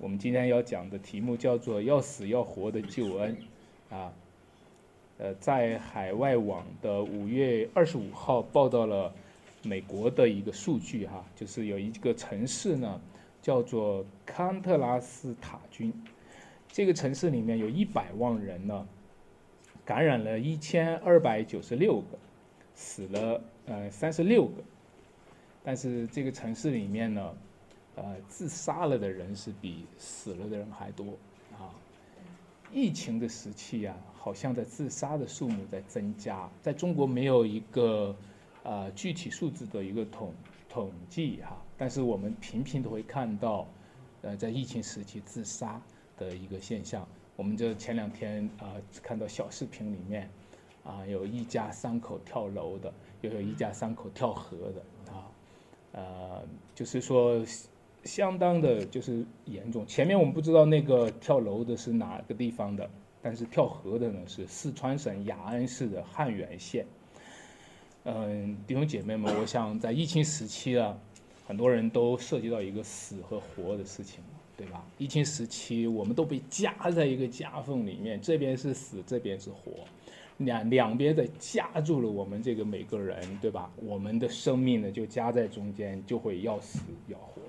我们今天要讲的题目叫做“要死要活的救恩”，啊，呃，在海外网的五月二十五号报道了美国的一个数据哈，就是有一个城市呢叫做康特拉斯塔军，这个城市里面有一百万人呢，感染了一千二百九十六个，死了呃三十六个，但是这个城市里面呢。呃，自杀了的人是比死了的人还多啊！疫情的时期呀，好像在自杀的数目在增加。在中国没有一个呃具体数字的一个统统计哈，但是我们频频都会看到，呃，在疫情时期自杀的一个现象。我们就前两天啊看到小视频里面，啊有一家三口跳楼的，又有一家三口跳河的啊，呃，就是说。相当的就是严重。前面我们不知道那个跳楼的是哪个地方的，但是跳河的呢是四川省雅安市的汉源县。嗯，弟兄姐妹们，我想在疫情时期啊，很多人都涉及到一个死和活的事情，对吧？疫情时期，我们都被夹在一个夹缝里面，这边是死，这边是活，两两边的夹住了我们这个每个人，对吧？我们的生命呢就夹在中间，就会要死要活。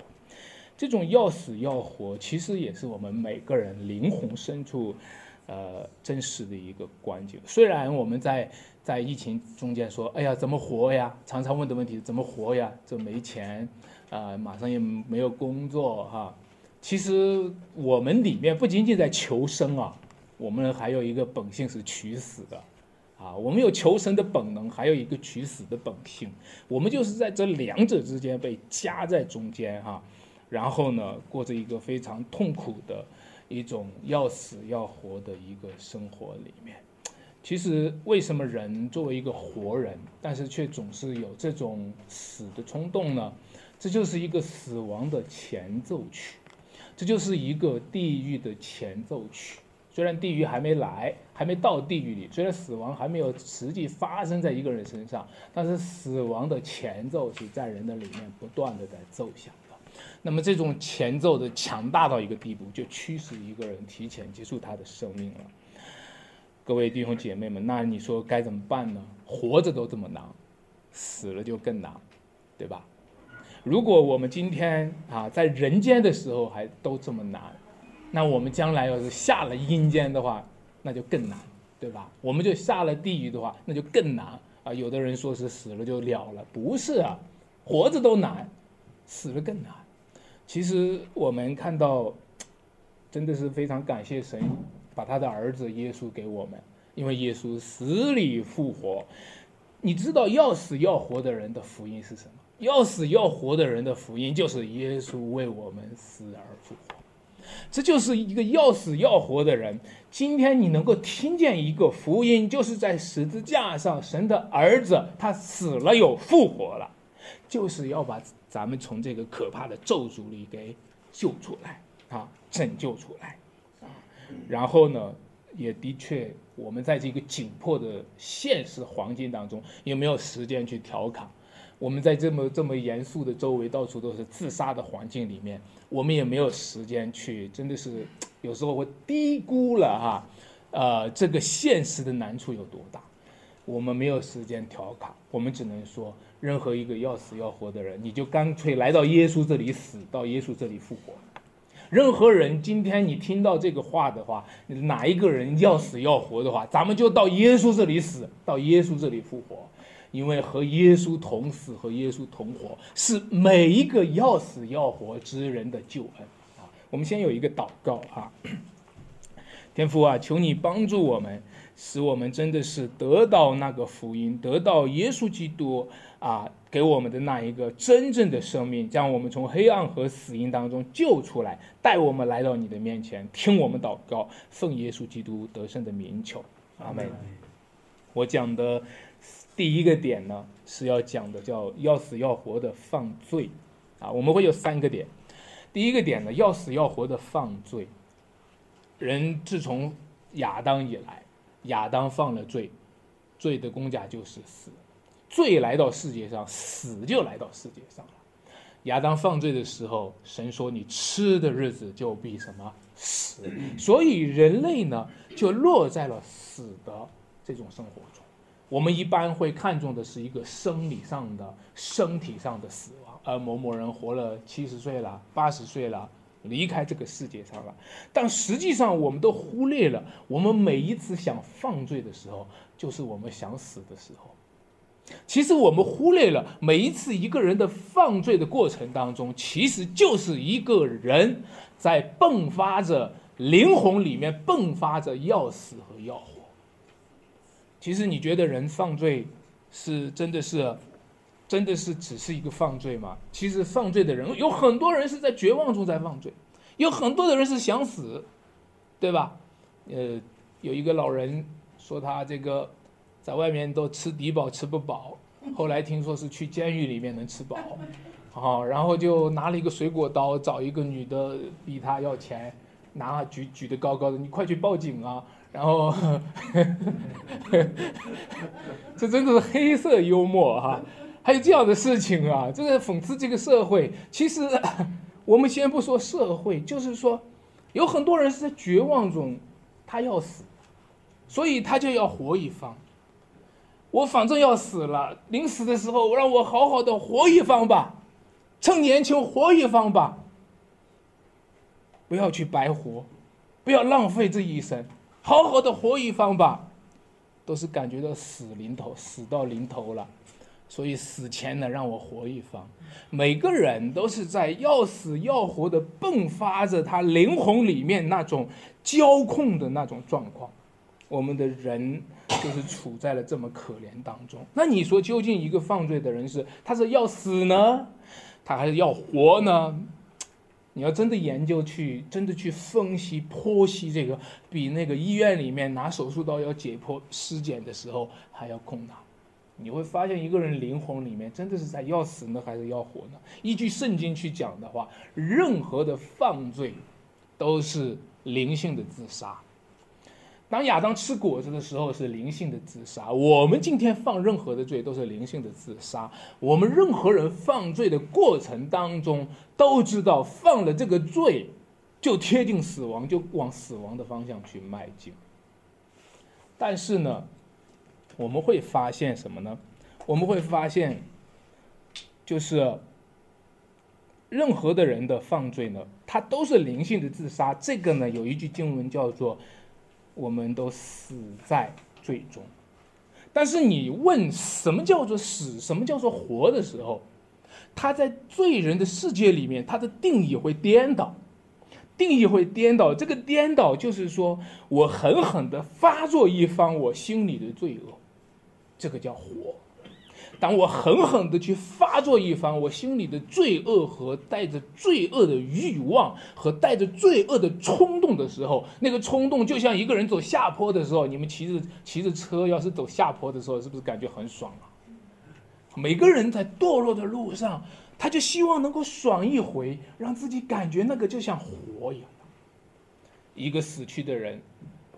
这种要死要活，其实也是我们每个人灵魂深处，呃，真实的一个关键。虽然我们在在疫情中间说，哎呀，怎么活呀？常常问的问题，怎么活呀？这没钱，啊，马上也没有工作，哈。其实我们里面不仅仅在求生啊，我们还有一个本性是取死的，啊，我们有求生的本能，还有一个取死的本性。我们就是在这两者之间被夹在中间，哈。然后呢，过着一个非常痛苦的一种要死要活的一个生活里面。其实，为什么人作为一个活人，但是却总是有这种死的冲动呢？这就是一个死亡的前奏曲，这就是一个地狱的前奏曲。虽然地狱还没来，还没到地狱里，虽然死亡还没有实际发生在一个人身上，但是死亡的前奏是在人的里面不断的在奏响。那么这种前奏的强大到一个地步，就驱使一个人提前结束他的生命了。各位弟兄姐妹们，那你说该怎么办呢？活着都这么难，死了就更难，对吧？如果我们今天啊在人间的时候还都这么难，那我们将来要是下了阴间的话，那就更难，对吧？我们就下了地狱的话，那就更难啊！有的人说是死了就了了，不是啊，活着都难。死了更难。其实我们看到，真的是非常感谢神，把他的儿子耶稣给我们，因为耶稣死里复活。你知道要死要活的人的福音是什么？要死要活的人的福音就是耶稣为我们死而复活。这就是一个要死要活的人。今天你能够听见一个福音，就是在十字架上，神的儿子他死了又复活了。就是要把咱们从这个可怕的咒诅里给救出来啊，拯救出来啊。然后呢，也的确，我们在这个紧迫的现实环境当中，也没有时间去调侃。我们在这么这么严肃的周围，到处都是自杀的环境里面，我们也没有时间去，真的是有时候会低估了哈，呃，这个现实的难处有多大。我们没有时间调侃，我们只能说。任何一个要死要活的人，你就干脆来到耶稣这里死，到耶稣这里复活。任何人，今天你听到这个话的话，哪一个人要死要活的话，咱们就到耶稣这里死，到耶稣这里复活。因为和耶稣同死，和耶稣同活，是每一个要死要活之人的救恩啊！我们先有一个祷告啊，天父啊，求你帮助我们。使我们真的是得到那个福音，得到耶稣基督啊给我们的那一个真正的生命，将我们从黑暗和死因当中救出来，带我们来到你的面前，听我们祷告，奉耶稣基督得胜的名求，阿门。我讲的第一个点呢，是要讲的叫要死要活的犯罪啊，我们会有三个点。第一个点呢，要死要活的犯罪，人自从亚当以来。亚当犯了罪，罪的公价就是死，罪来到世界上，死就来到世界上了。亚当犯罪的时候，神说你吃的日子就必什么死，所以人类呢就落在了死的这种生活中。我们一般会看重的是一个生理上的、身体上的死亡，而某某人活了七十岁了、八十岁了，离开这个世界上了。但实际上，我们都忽略了，我们每一次想犯罪的时候，就是我们想死的时候。其实我们忽略了每一次一个人的犯罪的过程当中，其实就是一个人在迸发着灵魂里面迸发着要死和要活。其实你觉得人犯罪是真的是真的是只是一个犯罪吗？其实犯罪的人有很多人是在绝望中在犯罪，有很多的人是想死，对吧？呃，有一个老人说他这个。在外面都吃低保吃不饱，后来听说是去监狱里面能吃饱，好，然后就拿了一个水果刀找一个女的逼他要钱，拿举举得高高的，你快去报警啊！然后 这真的是黑色幽默哈，还有这样的事情啊，这个讽刺这个社会。其实我们先不说社会，就是说有很多人是在绝望中，他要死，所以他就要活一方。我反正要死了，临死的时候让我好好的活一方吧，趁年轻活一方吧，不要去白活，不要浪费这一生，好好的活一方吧，都是感觉到死临头，死到临头了，所以死前呢让我活一方。每个人都是在要死要活的迸发着他灵魂里面那种交控的那种状况。我们的人就是处在了这么可怜当中。那你说，究竟一个犯罪的人是他是要死呢，他还是要活呢？你要真的研究去，真的去分析剖析这个，比那个医院里面拿手术刀要解剖尸检的时候还要困难。你会发现，一个人灵魂里面真的是在要死呢，还是要活呢？依据圣经去讲的话，任何的犯罪都是灵性的自杀。当亚当吃果子的时候是灵性的自杀，我们今天犯任何的罪都是灵性的自杀。我们任何人犯罪的过程当中都知道犯了这个罪，就贴近死亡，就往死亡的方向去迈进。但是呢，我们会发现什么呢？我们会发现，就是任何的人的犯罪呢，他都是灵性的自杀。这个呢，有一句经文叫做。我们都死在最终，但是你问什么叫做死，什么叫做活的时候，他在罪人的世界里面，他的定义会颠倒，定义会颠倒。这个颠倒就是说我狠狠的发作一番我心里的罪恶，这个叫活。当我狠狠的去发作一番我心里的罪恶和带着罪恶的欲望和带着罪恶的冲动的时候，那个冲动就像一个人走下坡的时候，你们骑着骑着车，要是走下坡的时候，是不是感觉很爽啊？每个人在堕落的路上，他就希望能够爽一回，让自己感觉那个就像活一样。一个死去的人，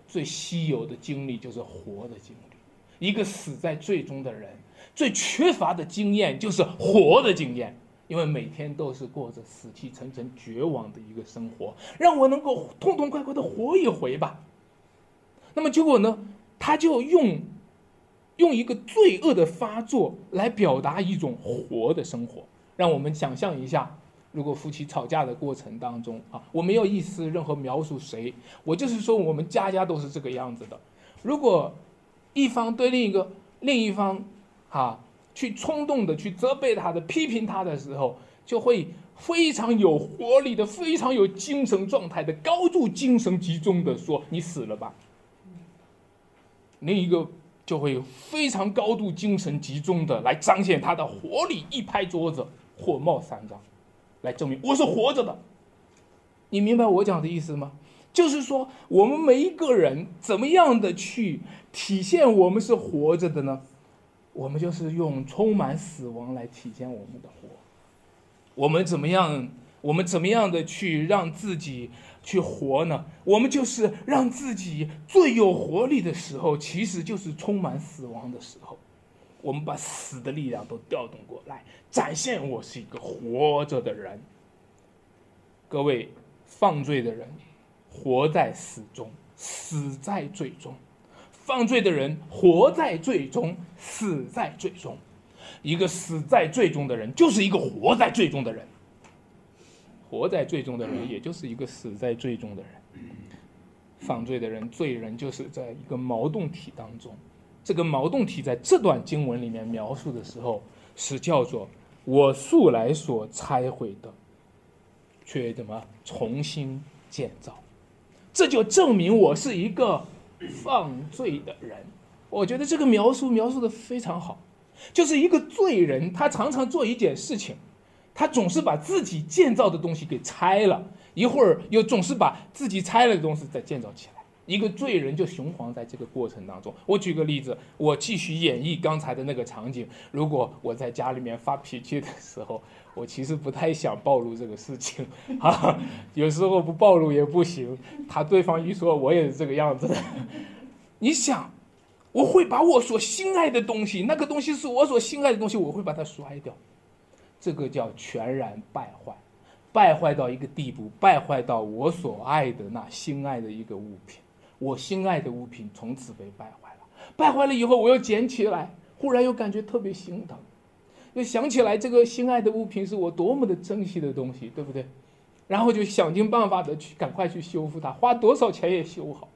最稀有的经历就是活的经历；一个死在最终的人。最缺乏的经验就是活的经验，因为每天都是过着死气沉沉、绝望的一个生活，让我能够痛痛快快的活一回吧。那么结果呢？他就用用一个罪恶的发作来表达一种活的生活。让我们想象一下，如果夫妻吵架的过程当中啊，我没有意思任何描述谁，我就是说我们家家都是这个样子的。如果一方对另一个另一方，啊，去冲动的去责备他的、批评他的时候，就会非常有活力的、非常有精神状态的、高度精神集中的说：“你死了吧。”另一个就会非常高度精神集中的来彰显他的活力，一拍桌子，火冒三丈，来证明我是活着的。你明白我讲的意思吗？就是说，我们每一个人怎么样的去体现我们是活着的呢？我们就是用充满死亡来体现我们的活。我们怎么样？我们怎么样的去让自己去活呢？我们就是让自己最有活力的时候，其实就是充满死亡的时候。我们把死的力量都调动过来，展现我是一个活着的人。各位，犯罪的人活在死中，死在罪中；犯罪的人活在罪中，死在罪中。一个死在罪中的人，就是一个活在罪中的人。活在罪中的人，也就是一个死在罪中的人。犯罪的人，罪人，就是在一个矛盾体当中。这个矛盾体在这段经文里面描述的时候，是叫做“我素来所拆毁的，却怎么重新建造”。这就证明我是一个犯罪的人。我觉得这个描述描述的非常好。就是一个罪人，他常常做一件事情，他总是把自己建造的东西给拆了，一会儿又总是把自己拆了的东西再建造起来。一个罪人就雄黄在这个过程当中。我举个例子，我继续演绎刚才的那个场景。如果我在家里面发脾气的时候，我其实不太想暴露这个事情啊，有时候不暴露也不行。他对方一说，我也是这个样子的。你想？我会把我所心爱的东西，那个东西是我所心爱的东西，我会把它摔掉，这个叫全然败坏，败坏到一个地步，败坏到我所爱的那心爱的一个物品，我心爱的物品从此被败坏了，败坏了以后，我又捡起来，忽然又感觉特别心疼，就想起来这个心爱的物品是我多么的珍惜的东西，对不对？然后就想尽办法的去赶快去修复它，花多少钱也修好。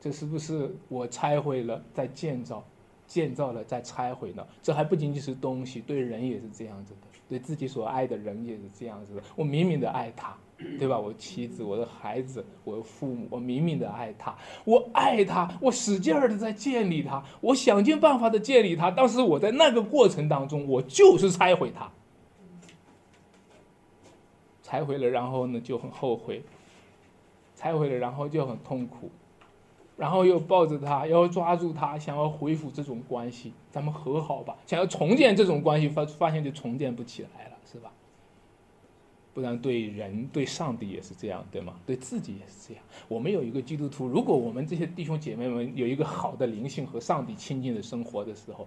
这是不是我拆毁了再建造，建造了再拆毁呢？这还不仅仅是东西，对人也是这样子的，对自己所爱的人也是这样子的。我明明的爱他，对吧？我妻子、我的孩子、我的父母，我明明的爱他，我爱他，我使劲儿的在建立他，我想尽办法的建立他。但是我在那个过程当中，我就是拆毁他，拆毁了，然后呢就很后悔，拆毁了，然后就很痛苦。然后又抱着他，要抓住他，想要恢复这种关系，咱们和好吧。想要重建这种关系，发发现就重建不起来了，是吧？不然对人、对上帝也是这样，对吗？对自己也是这样。我们有一个基督徒，如果我们这些弟兄姐妹们有一个好的灵性和上帝亲近的生活的时候。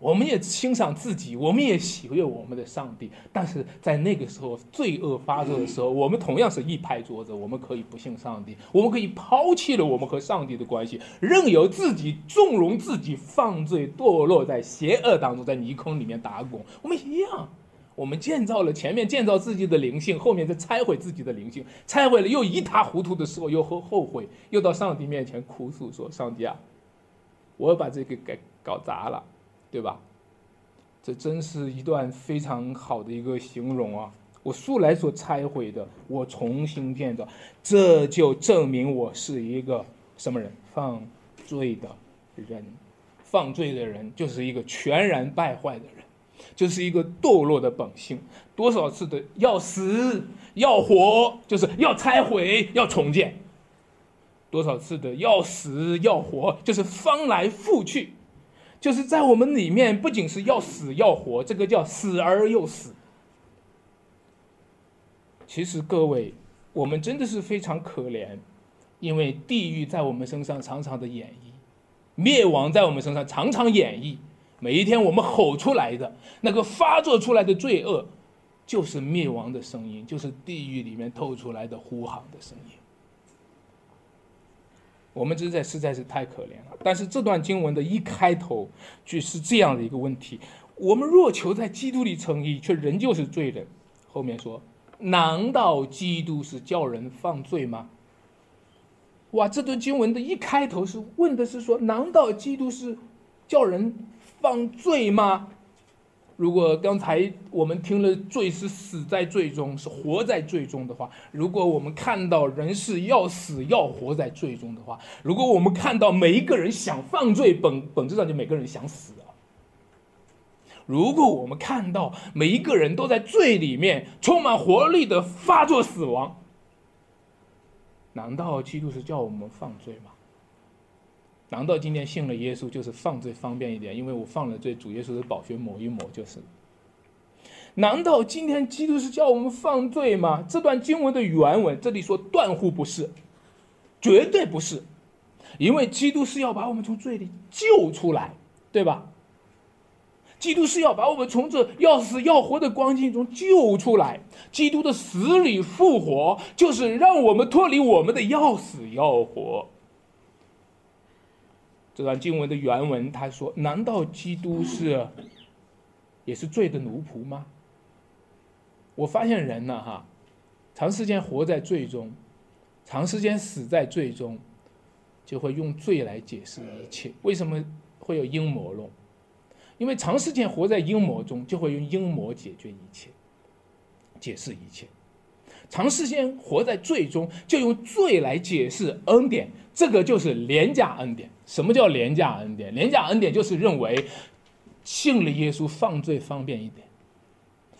我们也欣赏自己，我们也喜悦我们的上帝，但是在那个时候罪恶发作的时候，我们同样是一拍桌子，我们可以不信上帝，我们可以抛弃了我们和上帝的关系，任由自己纵容自己犯罪堕落在邪恶当中，在泥坑里面打滚。我们一样，我们建造了前面建造自己的灵性，后面再拆毁自己的灵性，拆毁了又一塌糊涂的时候，又后后悔，又到上帝面前哭诉说：“上帝啊，我把这个给搞砸了。”对吧？这真是一段非常好的一个形容啊！我素来所拆毁的，我重新建造，这就证明我是一个什么人？犯罪的人，犯罪的人就是一个全然败坏的人，就是一个堕落的本性。多少次的要死要活，就是要拆毁要重建；多少次的要死要活，就是翻来覆去。就是在我们里面，不仅是要死要活，这个叫死而又死。其实各位，我们真的是非常可怜，因为地狱在我们身上常常的演绎，灭亡在我们身上常常演绎。每一天我们吼出来的那个发作出来的罪恶，就是灭亡的声音，就是地狱里面透出来的呼喊的声音。我们真在实在是太可怜了。但是这段经文的一开头就是这样的一个问题：我们若求在基督里称义，却仍旧是罪人。后面说：难道基督是叫人犯罪吗？哇！这段经文的一开头是问的是说：难道基督是叫人犯罪吗？如果刚才我们听了罪是死在罪中，是活在罪中的话，如果我们看到人是要死要活在罪中的话，如果我们看到每一个人想犯罪，本本质上就每个人想死啊。如果我们看到每一个人都在罪里面充满活力的发作死亡，难道基督是叫我们犯罪吗？难道今天信了耶稣就是犯罪方便一点？因为我犯了罪，主耶稣的宝血抹一抹就是。难道今天基督是叫我们犯罪吗？这段经文的原文这里说断乎不是，绝对不是，因为基督是要把我们从罪里救出来，对吧？基督是要把我们从这要死要活的光景中救出来。基督的死里复活，就是让我们脱离我们的要死要活。这段经文的原文他说：“难道基督是也是罪的奴仆吗？”我发现人呢，哈，长时间活在罪中，长时间死在罪中，就会用罪来解释一切。为什么会有阴谋论？因为长时间活在阴谋中，就会用阴谋解决一切，解释一切。长时间活在罪中，就用罪来解释恩典。这个就是廉价恩典。什么叫廉价恩典？廉价恩典就是认为信了耶稣犯罪方便一点。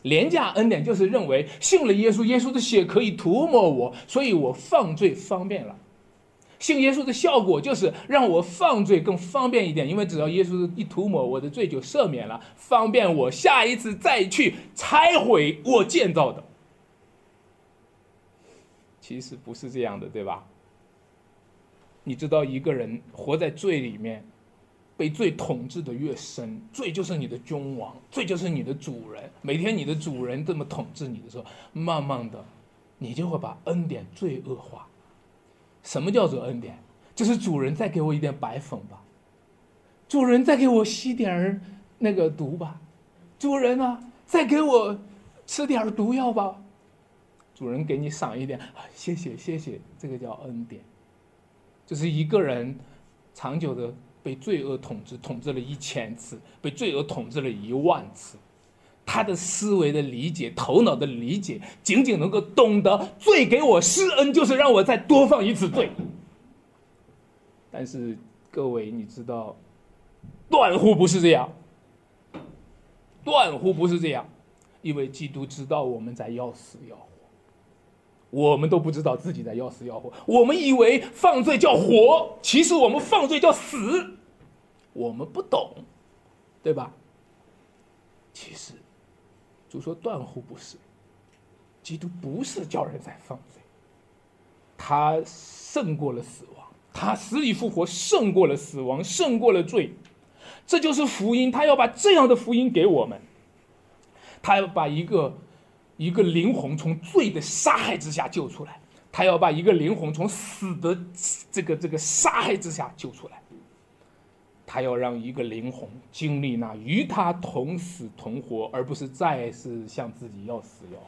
廉价恩典就是认为信了耶稣，耶稣的血可以涂抹我，所以我犯罪方便了。信耶稣的效果就是让我犯罪更方便一点，因为只要耶稣一涂抹，我的罪就赦免了，方便我下一次再去拆毁我建造的。其实不是这样的，对吧？你知道，一个人活在罪里面，被罪统治的越深，罪就是你的君王，罪就是你的主人。每天你的主人这么统治你的时候，慢慢的，你就会把恩典罪恶化。什么叫做恩典？就是主人再给我一点白粉吧，主人再给我吸点儿那个毒吧，主人啊，再给我吃点儿毒药吧，主人给你赏一点，谢谢谢谢，这个叫恩典。就是一个人长久的被罪恶统治，统治了一千次，被罪恶统治了一万次。他的思维的理解，头脑的理解，仅仅能够懂得罪给我施恩，就是让我再多放一次罪。但是各位，你知道，断乎不是这样，断乎不是这样，因为基督知道我们在要死要活，我们都不知道自己在要死要活，我们以为犯罪叫活，其实我们犯罪叫死，我们不懂，对吧？其实。主说：“断乎不是，基督不是叫人在犯罪，他胜过了死亡，他死里复活，胜过了死亡，胜过了罪，这就是福音。他要把这样的福音给我们，他要把一个一个灵魂从罪的杀害之下救出来，他要把一个灵魂从死的这个这个杀害之下救出来。”他要让一个灵魂经历那与他同死同活，而不是再是向自己要死要活。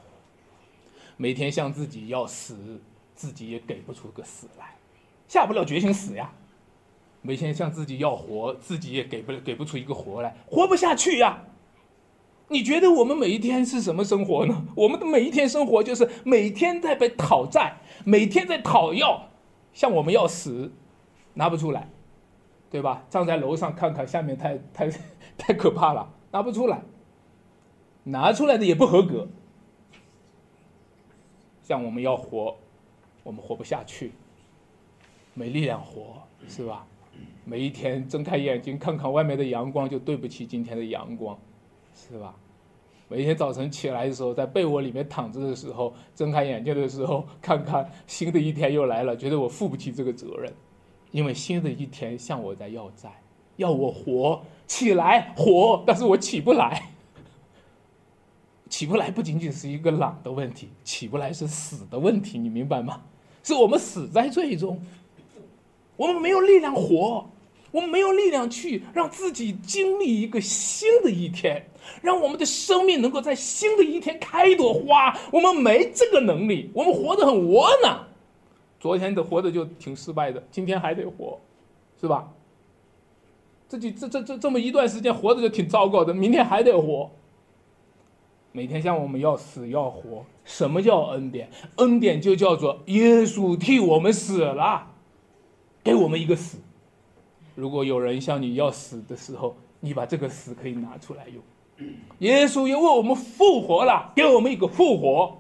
每天向自己要死，自己也给不出个死来，下不了决心死呀。每天向自己要活，自己也给不给不出一个活来，活不下去呀。你觉得我们每一天是什么生活呢？我们的每一天生活就是每天在被讨债，每天在讨要，向我们要死，拿不出来。对吧？站在楼上看看，下面太 太太可怕了，拿不出来，拿出来的也不合格。像我们要活，我们活不下去，没力量活，是吧？每一天睁开眼睛看看外面的阳光，就对不起今天的阳光，是吧？每天早晨起来的时候，在被窝里面躺着的时候，睁开眼睛的时候，看看新的一天又来了，觉得我负不起这个责任。因为新的一天向我在要债，要我活起来活，但是我起不来。起不来不仅仅是一个懒的问题，起不来是死的问题，你明白吗？是我们死在最终，我们没有力量活，我们没有力量去让自己经历一个新的一天，让我们的生命能够在新的一天开一朵花。我们没这个能力，我们活得很窝囊。昨天的活的就挺失败的，今天还得活，是吧？自己这这这这么一段时间活的就挺糟糕的，明天还得活。每天向我们要死要活，什么叫恩典？恩典就叫做耶稣替我们死了，给我们一个死。如果有人向你要死的时候，你把这个死可以拿出来用。耶稣又为我们复活了，给我们一个复活。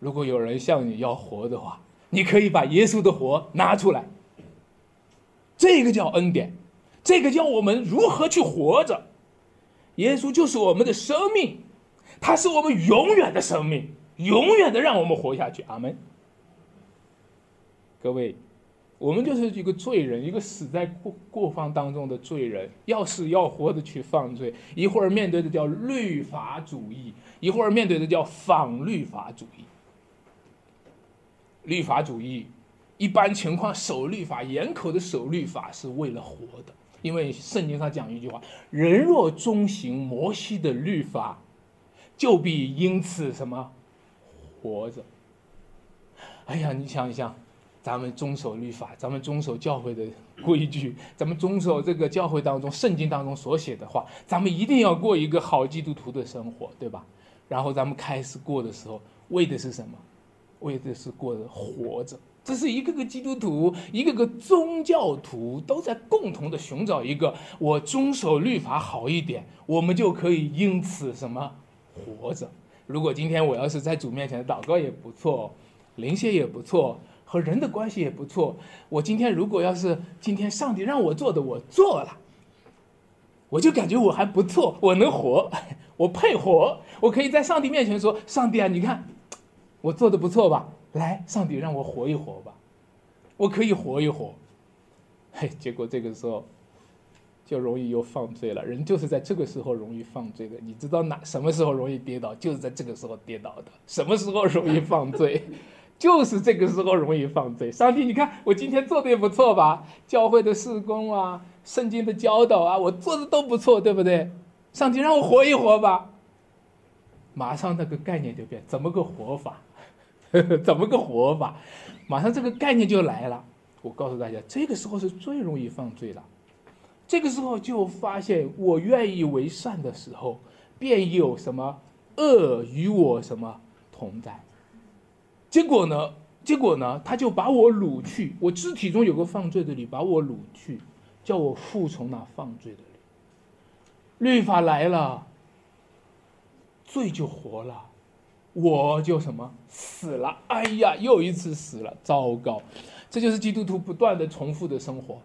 如果有人向你要活的话，你可以把耶稣的活拿出来，这个叫恩典，这个叫我们如何去活着。耶稣就是我们的生命，他是我们永远的生命，永远的让我们活下去。阿门。各位，我们就是一个罪人，一个死在过过犯当中的罪人，要死要活的去犯罪。一会儿面对的叫律法主义，一会儿面对的叫反律法主义。律法主义，一般情况守律法，严苛的守律法是为了活的，因为圣经上讲一句话：人若遵行摩西的律法，就必因此什么活着。哎呀，你想一想。咱们遵守律法，咱们遵守教会的规矩，咱们遵守这个教会当中圣经当中所写的话，咱们一定要过一个好基督徒的生活，对吧？然后咱们开始过的时候，为的是什么？为的是过着活着。这是一个个基督徒，一个个宗教徒都在共同的寻找一个：我遵守律法好一点，我们就可以因此什么活着。如果今天我要是在主面前祷告也不错，灵谢也不错。和人的关系也不错。我今天如果要是今天上帝让我做的，我做了，我就感觉我还不错，我能活，我配活，我可以在上帝面前说：“上帝啊，你看，我做的不错吧？来，上帝让我活一活吧，我可以活一活。”嘿，结果这个时候就容易又犯罪了。人就是在这个时候容易犯罪的。你知道哪什么时候容易跌倒？就是在这个时候跌倒的。什么时候容易犯罪？就是这个时候容易犯罪。上帝，你看我今天做的也不错吧？教会的事工啊，圣经的教导啊，我做的都不错，对不对？上帝让我活一活吧。马上那个概念就变，怎么个活法？怎么个活法？马上这个概念就来了。我告诉大家，这个时候是最容易犯罪了。这个时候就发现，我愿意为善的时候，便有什么恶与我什么同在。结果呢？结果呢？他就把我掳去，我肢体中有个犯罪的律，把我掳去，叫我服从那犯罪的律。律法来了，罪就活了，我就什么死了？哎呀，又一次死了，糟糕！这就是基督徒不断的重复的生活。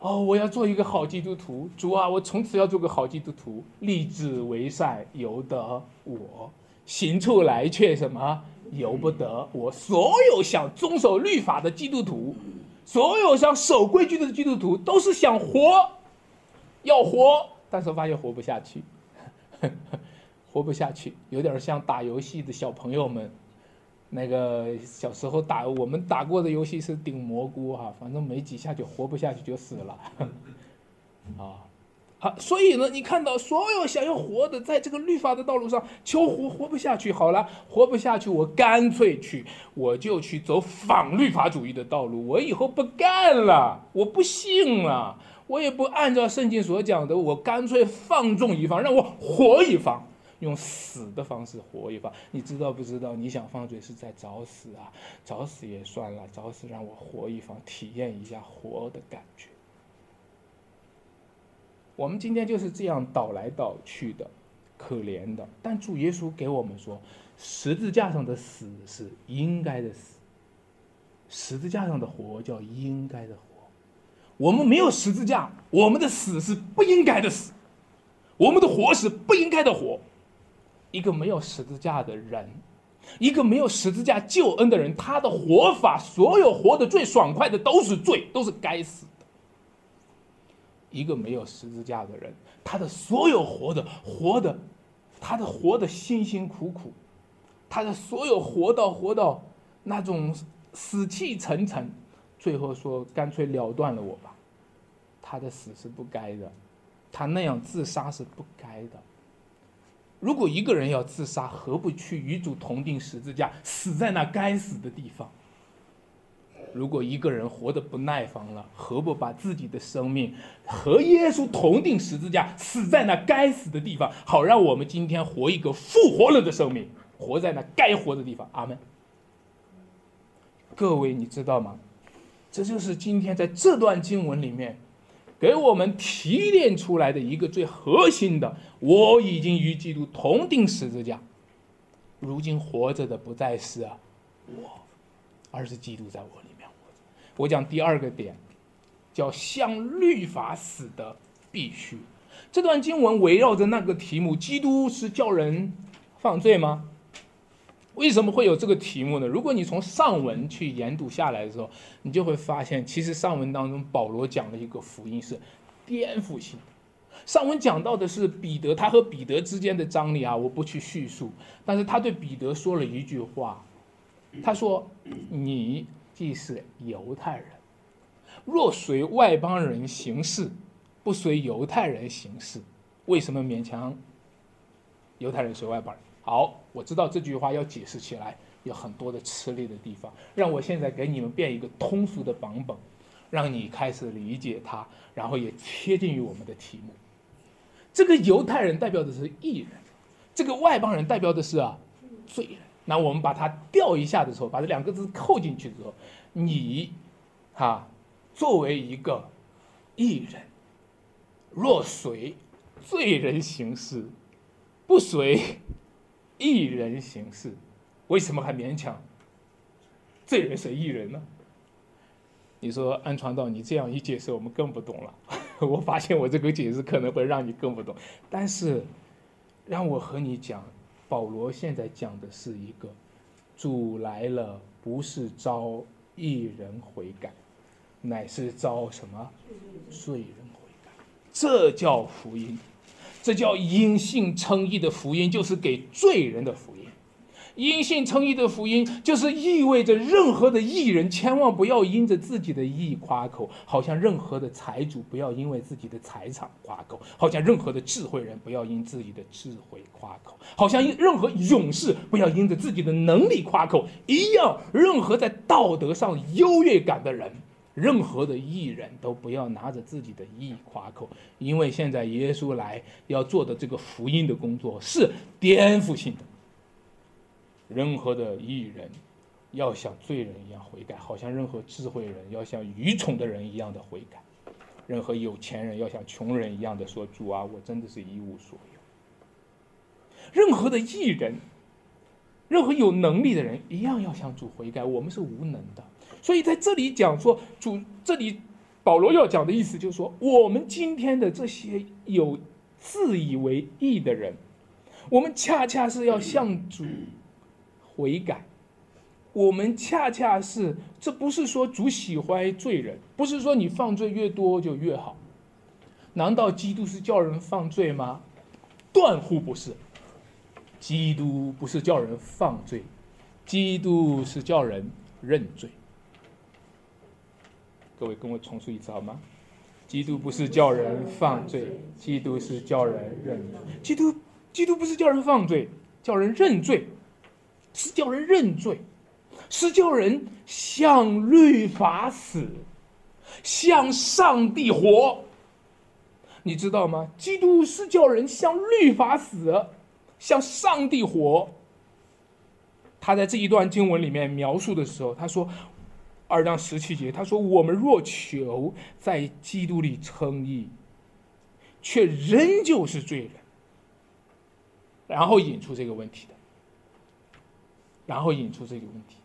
哦，我要做一个好基督徒，主啊，我从此要做个好基督徒，立志为善，由得我行出来，却什么？由不得我所有想遵守律法的基督徒，所有想守规矩的基督徒，都是想活，要活，但是发现活不下去，活不下去，有点像打游戏的小朋友们，那个小时候打我们打过的游戏是顶蘑菇哈，反正没几下就活不下去就死了，啊。好，所以呢，你看到所有想要活的，在这个律法的道路上求活，活不下去。好了，活不下去，我干脆去，我就去走反律法主义的道路。我以后不干了，我不信了，我也不按照圣经所讲的，我干脆放纵一方，让我活一方，用死的方式活一方。你知道不知道？你想放罪是在找死啊？找死也算了，找死让我活一方，体验一下活的感觉。我们今天就是这样倒来倒去的，可怜的。但主耶稣给我们说，十字架上的死是应该的死，十字架上的活叫应该的活。我们没有十字架，我们的死是不应该的死，我们的活是不应该的活。一个没有十字架的人，一个没有十字架救恩的人，他的活法，所有活的最爽快的都是罪，都是该死。一个没有十字架的人，他的所有活的活的，他的活的辛辛苦苦，他的所有活到活到那种死气沉沉，最后说干脆了断了我吧，他的死是不该的，他那样自杀是不该的。如果一个人要自杀，何不去与主同定十字架，死在那该死的地方？如果一个人活得不耐烦了，何不把自己的生命和耶稣同定十字架，死在那该死的地方，好让我们今天活一个复活了的生命，活在那该活的地方。阿门。各位，你知道吗？这就是今天在这段经文里面，给我们提炼出来的一个最核心的：我已经与基督同定十字架，如今活着的不再是我，而是基督在我里。我讲第二个点，叫向律法死的必须。这段经文围绕着那个题目：基督是叫人犯罪吗？为什么会有这个题目呢？如果你从上文去研读下来的时候，你就会发现，其实上文当中保罗讲的一个福音是颠覆性的。上文讲到的是彼得，他和彼得之间的张力啊，我不去叙述。但是他对彼得说了一句话，他说：“你既是犹太人，若随外邦人行事，不随犹太人行事，为什么勉强犹太人随外邦人？”好，我知道这句话要解释起来有很多的吃力的地方，让我现在给你们变一个通俗的版本，让你开始理解它，然后也贴近于我们的题目。这个犹太人代表的是异人，这个外邦人代表的是啊罪人。那我们把它调一下的时候，把这两个字扣进去之后，你，哈，作为一个异人，若随罪人行事，不随。艺人行事，为什么还勉强？罪人是艺人呢？你说安传道，你这样一解释，我们更不懂了。我发现我这个解释可能会让你更不懂。但是，让我和你讲，保罗现在讲的是一个主来了，不是招一人悔改，乃是招什么罪人悔改，这叫福音。这叫因信称义的福音，就是给罪人的福音。因信称义的福音，就是意味着任何的义人千万不要因着自己的义夸口，好像任何的财主不要因为自己的财产夸口，好像任何的智慧人不要因自己的智慧夸口，好像任何勇士不要因着自己的能力夸口一样。任何在道德上优越感的人。任何的艺人都不要拿着自己的义夸口，因为现在耶稣来要做的这个福音的工作是颠覆性的。任何的艺人要像罪人一样悔改，好像任何智慧人要像愚蠢的人一样的悔改；任何有钱人要像穷人一样的说：“主啊，我真的是一无所有。”任何的艺人，任何有能力的人一样要向主悔改。我们是无能的。所以在这里讲说主，这里保罗要讲的意思就是说，我们今天的这些有自以为义的人，我们恰恰是要向主悔改。我们恰恰是，这不是说主喜欢罪人，不是说你犯罪越多就越好。难道基督是叫人犯罪吗？断乎不是。基督不是叫人犯罪，基督是叫人认罪。各位跟我重述一次好吗？基督不是叫人犯罪，基督是叫人认。基督，基督不是叫人犯罪，叫人认罪，是叫人认罪，是叫人向律法死，向上帝活。你知道吗？基督是叫人向律法死，向上帝活。他在这一段经文里面描述的时候，他说。二章十七节，他说：“我们若求在基督里称义，却仍旧是罪人。”然后引出这个问题的，然后引出这个问题。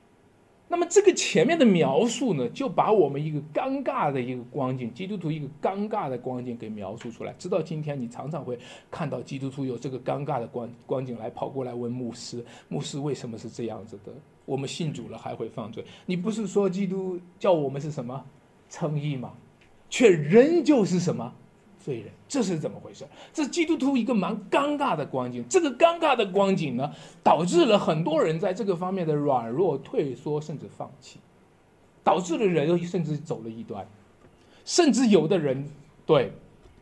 那么这个前面的描述呢，就把我们一个尴尬的一个光景，基督徒一个尴尬的光景给描述出来。直到今天，你常常会看到基督徒有这个尴尬的光光景来跑过来问牧师：“牧师为什么是这样子的？我们信主了还会犯罪？你不是说基督叫我们是什么称义吗？却仍旧是什么？”罪人，这是怎么回事？这基督徒一个蛮尴尬的光景。这个尴尬的光景呢，导致了很多人在这个方面的软弱、退缩，甚至放弃，导致了人甚至走了一端，甚至有的人对，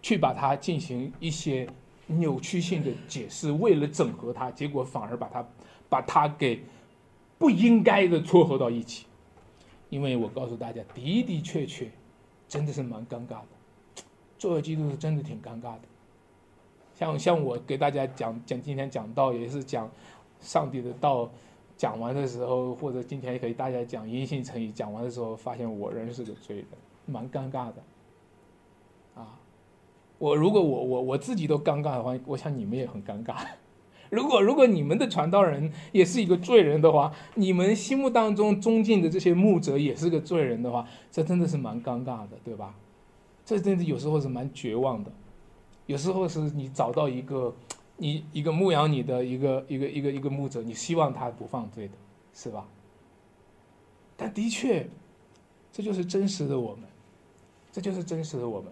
去把它进行一些扭曲性的解释，为了整合它，结果反而把它把它给不应该的撮合到一起。因为我告诉大家，的的确确，真的是蛮尴尬的。做基督是真的挺尴尬的，像像我给大家讲讲今天讲道也是讲上帝的道，讲完的时候或者今天也可以大家讲阴性成语，讲完的时候发现我仍是个罪人，蛮尴尬的，啊，我如果我我我自己都尴尬的话，我想你们也很尴尬。如果如果你们的传道人也是一个罪人的话，你们心目当中尊敬的这些牧者也是个罪人的话，这真的是蛮尴尬的，对吧？这真的有时候是蛮绝望的，有时候是你找到一个你一个牧养你的一个一个一个一个牧者，你希望他不犯罪的，是吧？但的确，这就是真实的我们，这就是真实的我们。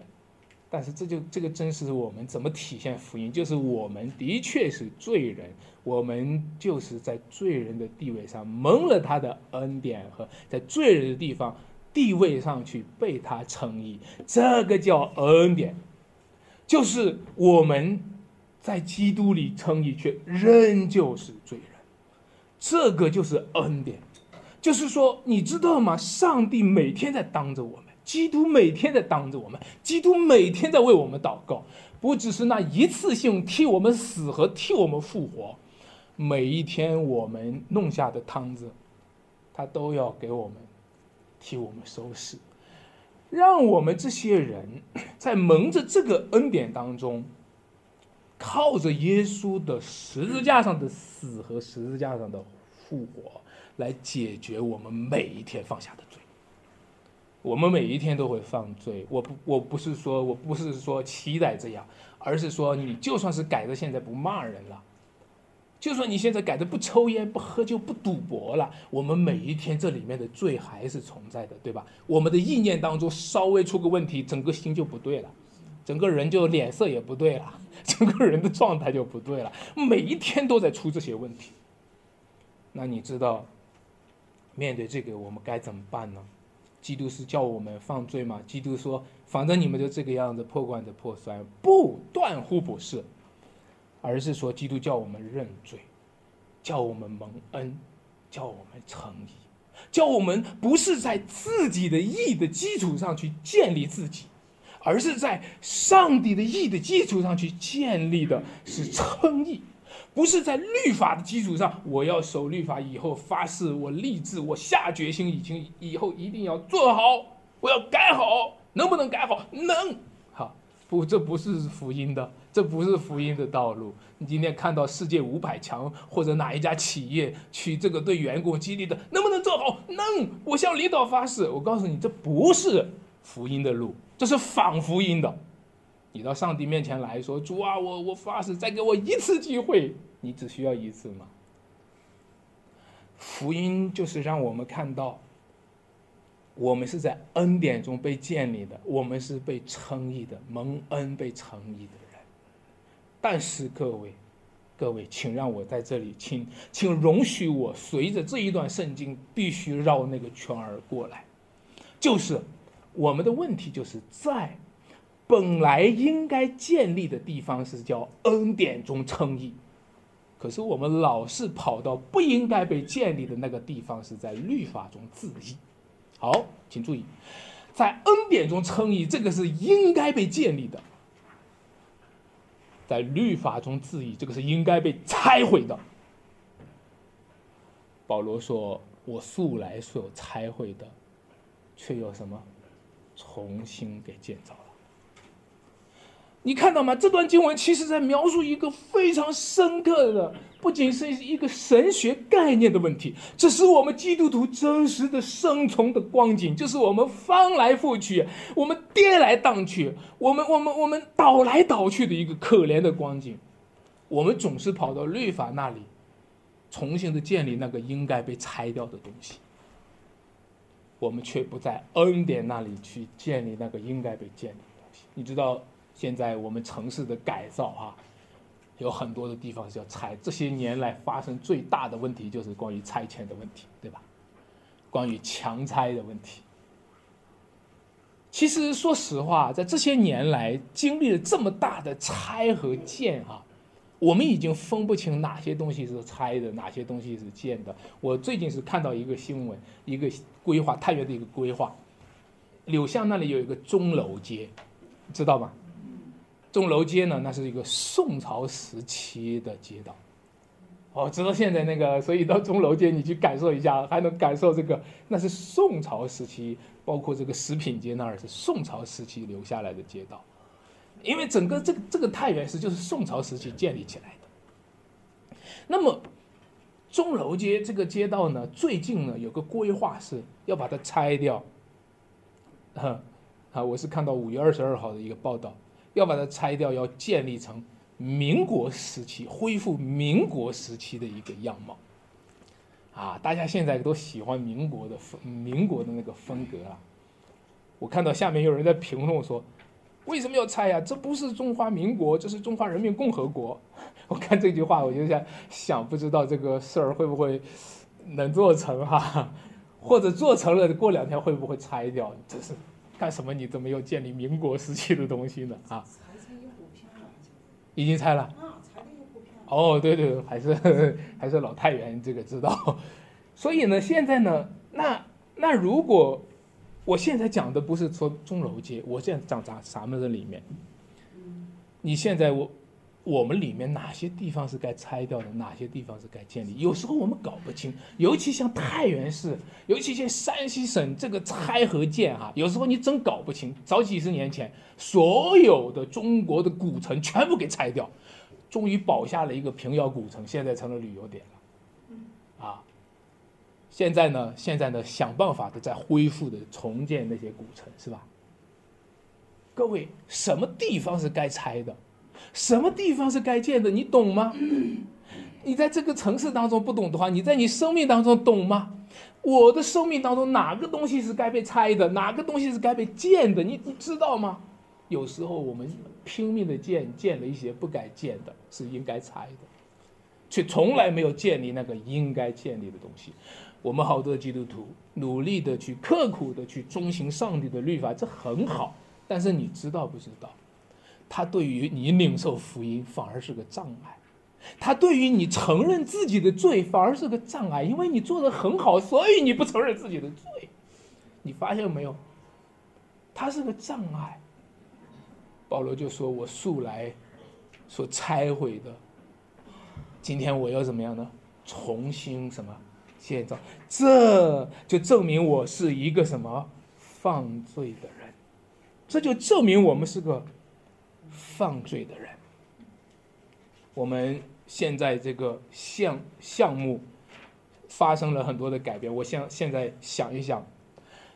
但是这就这个真实的我们怎么体现福音？就是我们的确是罪人，我们就是在罪人的地位上蒙了他的恩典和在罪人的地方地位上去被他称义，这个叫恩典。就是我们在基督里称义，却仍旧是罪人，这个就是恩典。就是说，你知道吗？上帝每天在当着我们。基督每天在当着我们，基督每天在为我们祷告，不只是那一次性替我们死和替我们复活，每一天我们弄下的汤子，他都要给我们替我们收拾，让我们这些人 在蒙着这个恩典当中，靠着耶稣的十字架上的死和十字架上的复活，来解决我们每一天放下的罪。我们每一天都会犯罪，我不，我不是说，我不是说期待这样，而是说，你就算是改的现在不骂人了，就算你现在改的不抽烟、不喝酒、不赌博了，我们每一天这里面的罪还是存在的，对吧？我们的意念当中稍微出个问题，整个心就不对了，整个人就脸色也不对了，整个人的状态就不对了，每一天都在出这些问题。那你知道，面对这个我们该怎么办呢？基督是叫我们犯罪吗？基督说：“反正你们就这个样子，破罐子破摔，不断乎不是，而是说基督叫我们认罪，叫我们蒙恩，叫我们诚意，叫我们不是在自己的义的基础上去建立自己，而是在上帝的义的基础上去建立的是称义。”不是在律法的基础上，我要守律法，以后发誓，我立志，我下决心，已经以后一定要做好，我要改好，能不能改好？能，好，不，这不是福音的，这不是福音的道路。你今天看到世界五百强或者哪一家企业去这个对员工激励的，能不能做好？能，我向领导发誓，我告诉你，这不是福音的路，这是反福音的。你到上帝面前来说：“主啊，我我发誓，再给我一次机会。”你只需要一次吗？福音就是让我们看到，我们是在恩典中被建立的，我们是被称义的，蒙恩被称义的。但是各位，各位，请让我在这里，请请容许我随着这一段圣经必须绕那个圈儿过来，就是我们的问题就是在。本来应该建立的地方是叫恩典中称义，可是我们老是跑到不应该被建立的那个地方，是在律法中自义。好，请注意，在恩典中称义，这个是应该被建立的；在律法中质疑，这个是应该被拆毁的。保罗说：“我素来所拆毁的，却又什么重新给建造了。”你看到吗？这段经文其实在描述一个非常深刻的，不仅是一个神学概念的问题，这是我们基督徒真实的生存的光景，就是我们翻来覆去，我们跌来荡去，我们我们我们倒来倒去的一个可怜的光景。我们总是跑到律法那里，重新的建立那个应该被拆掉的东西，我们却不在恩典那里去建立那个应该被建立的东西。你知道？现在我们城市的改造啊，有很多的地方是要拆。这些年来发生最大的问题就是关于拆迁的问题，对吧？关于强拆的问题。其实说实话，在这些年来经历了这么大的拆和建啊，我们已经分不清哪些东西是拆的，哪些东西是建的。我最近是看到一个新闻，一个规划太原的一个规划，柳巷那里有一个钟楼街，知道吗？钟楼街呢，那是一个宋朝时期的街道，哦，直到现在那个，所以到钟楼街你去感受一下，还能感受这个，那是宋朝时期，包括这个食品街那儿是宋朝时期留下来的街道，因为整个这个这个太原市就是宋朝时期建立起来的。那么钟楼街这个街道呢，最近呢有个规划是要把它拆掉，哈，啊，我是看到五月二十二号的一个报道。要把它拆掉，要建立成民国时期，恢复民国时期的一个样貌。啊，大家现在都喜欢民国的风，民国的那个风格啊。我看到下面有人在评论说，为什么要拆呀？这不是中华民国，这是中华人民共和国。我看这句话，我就在想，不知道这个事儿会不会能做成哈？或者做成了，过两天会不会拆掉？这是干什么？你怎么又建立民国时期的东西呢？啊？已经拆了。哦，对对，还是 还是老太原这个知道，所以呢，现在呢，那那如果我现在讲的不是说钟楼街，我现在讲咱咱们这里面，你现在我我们里面哪些地方是该拆掉的，哪些地方是该建立？有时候我们搞不清，尤其像太原市，尤其像山西省这个拆和建哈，有时候你真搞不清。早几十年前，所有的中国的古城全部给拆掉。终于保下了一个平遥古城，现在成了旅游点了，啊，现在呢，现在呢，想办法的在恢复的重建那些古城，是吧？各位，什么地方是该拆的，什么地方是该建的，你懂吗？你在这个城市当中不懂的话，你在你生命当中懂吗？我的生命当中哪个东西是该被拆的，哪个东西是该被建的，你你知道吗？有时候我们拼命的建建了一些不该建的，是应该拆的，却从来没有建立那个应该建立的东西。我们好多基督徒努力的去刻苦的去遵行上帝的律法，这很好。但是你知道不知道，他对于你领受福音反而是个障碍，他对于你承认自己的罪反而是个障碍，因为你做的很好，所以你不承认自己的罪。你发现没有？他是个障碍。保罗就说：“我素来所拆毁的，今天我要怎么样呢？重新什么建造？这就证明我是一个什么犯罪的人？这就证明我们是个犯罪的人。我们现在这个项项目发生了很多的改变。我现现在想一想，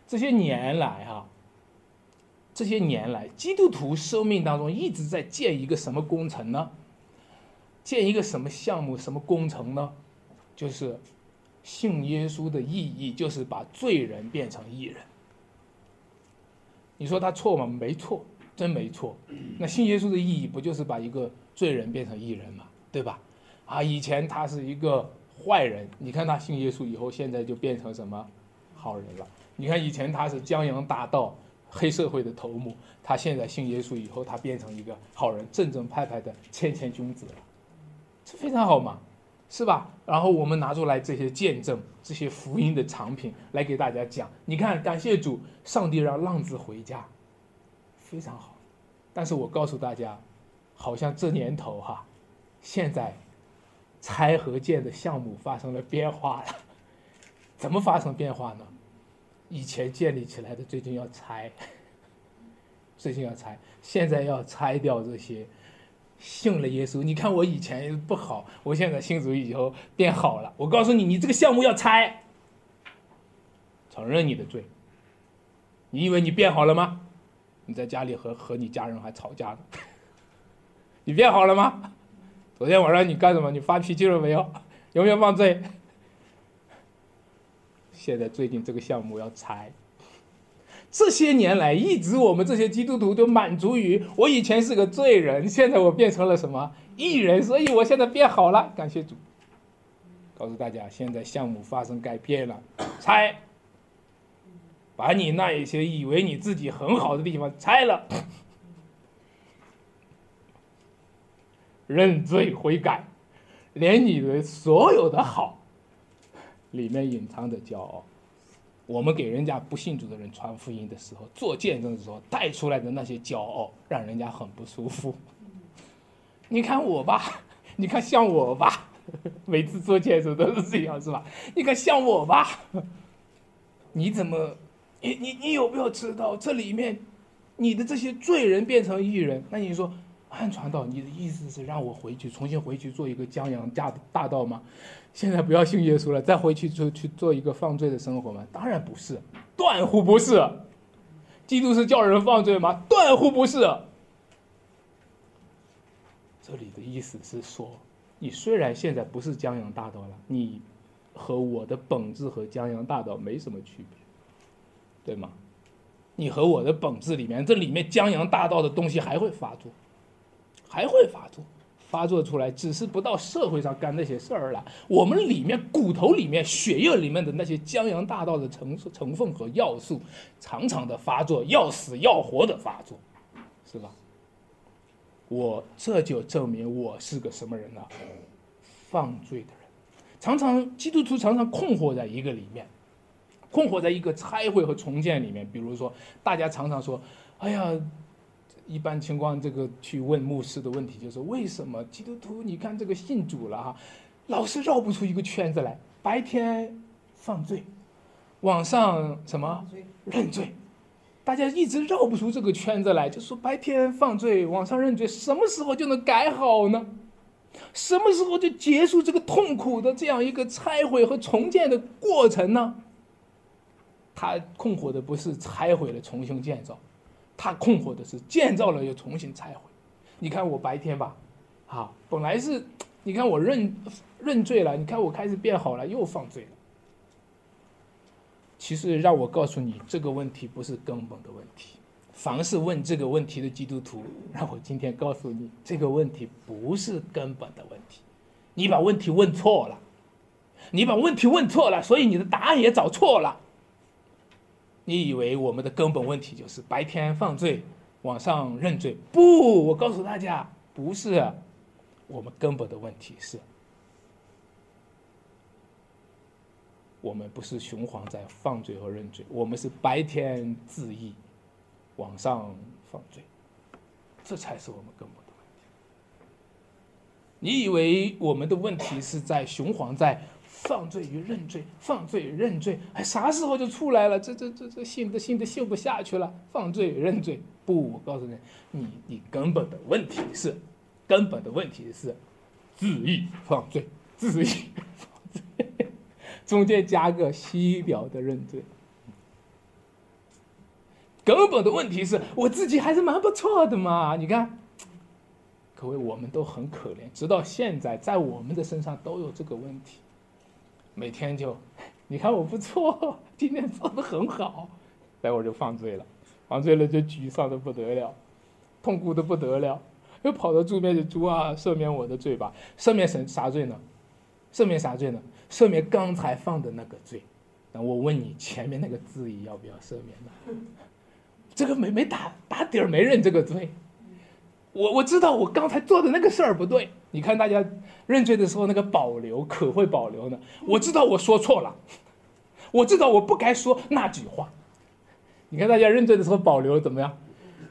这些年来哈。”这些年来，基督徒生命当中一直在建一个什么工程呢？建一个什么项目、什么工程呢？就是信耶稣的意义，就是把罪人变成义人。你说他错吗？没错，真没错。那信耶稣的意义不就是把一个罪人变成义人吗？对吧？啊，以前他是一个坏人，你看他信耶稣以后，现在就变成什么好人了？你看以前他是江洋大盗。黑社会的头目，他现在信耶稣以后，他变成一个好人，正正派派的谦谦君子了，这非常好嘛，是吧？然后我们拿出来这些见证，这些福音的藏品来给大家讲。你看，感谢主，上帝让浪子回家，非常好。但是我告诉大家，好像这年头哈，现在拆和建的项目发生了变化了，怎么发生变化呢？以前建立起来的，最近要拆，最近要拆，现在要拆掉这些信了耶稣。你看我以前不好，我现在信主以后变好了。我告诉你，你这个项目要拆，承认你的罪。你以为你变好了吗？你在家里和和你家人还吵架呢。你变好了吗？昨天晚上你干什么？你发脾气了没有？有没有犯罪？现在最近这个项目要拆，这些年来一直我们这些基督徒都满足于我以前是个罪人，现在我变成了什么艺人，所以我现在变好了，感谢主。告诉大家，现在项目发生改变了，拆，把你那一些以为你自己很好的地方拆了，认罪悔改，连你的所有的好。里面隐藏的骄傲，我们给人家不信主的人传福音的时候，做见证的时候带出来的那些骄傲，让人家很不舒服。你看我吧，你看像我吧，每次做见证都是这样，是吧？你看像我吧，你怎么，你你你有没有知道这里面，你的这些罪人变成义人？那你说，汉传道，你的意思是让我回去重新回去做一个江洋大大盗吗？现在不要信耶稣了，再回去就去做一个犯罪的生活吗？当然不是，断乎不是。基督是叫人犯罪吗？断乎不是。这里的意思是说，你虽然现在不是江洋大盗了，你和我的本质和江洋大盗没什么区别，对吗？你和我的本质里面，这里面江洋大盗的东西还会发作，还会发作，发作出来，只是不到社会上干那些事儿了。我们里面骨头里面、血液里面的那些江洋大盗的成成分和要素，常常的发作，要死要活的发作，是吧？我这就证明我是个什么人呢？犯罪的人。常常基督徒常常困惑在一个里面。困惑在一个拆毁和重建里面，比如说，大家常常说：“哎呀，一般情况，这个去问牧师的问题就是为什么基督徒？你看这个信主了哈，老是绕不出一个圈子来。白天犯罪，晚上什么认罪，大家一直绕不出这个圈子来，就说白天犯罪，晚上认罪，什么时候就能改好呢？什么时候就结束这个痛苦的这样一个拆毁和重建的过程呢？”他困惑的不是拆毁了重新建造，他困惑的是建造了又重新拆毁。你看我白天吧，啊，本来是，你看我认认罪了，你看我开始变好了，又犯罪了。其实让我告诉你，这个问题不是根本的问题。凡是问这个问题的基督徒，让我今天告诉你，这个问题不是根本的问题。你把问题问错了，你把问题问错了，所以你的答案也找错了。你以为我们的根本问题就是白天犯罪，晚上认罪？不，我告诉大家，不是。我们根本的问题是，我们不是循环在犯罪和认罪，我们是白天自缢，晚上犯罪，这才是我们根本的问题。你以为我们的问题是在循环在？犯罪与认罪，犯罪与认罪，哎，啥时候就出来了？这这这这信都信都信不下去了。犯罪与认罪，不，我告诉你，你你根本的问题是，根本的问题是，自缢犯罪，自缢犯罪，中间加个西表的认罪。根本的问题是我自己还是蛮不错的嘛，你看，各位我们都很可怜，直到现在，在我们的身上都有这个问题。每天就，你看我不错，今天做的很好，待会儿就犯罪了，犯罪了就沮丧的不得了，痛苦的不得了，又跑到猪面前猪啊，赦免我的罪吧，赦免什啥罪呢？赦免啥罪呢？赦免刚才犯的那个罪。那我问你，前面那个字义要不要赦免呢？这个没没打打底儿，没认这个罪。我我知道我刚才做的那个事儿不对。你看大家认罪的时候那个保留可会保留呢？我知道我说错了，我知道我不该说那句话。你看大家认罪的时候保留怎么样？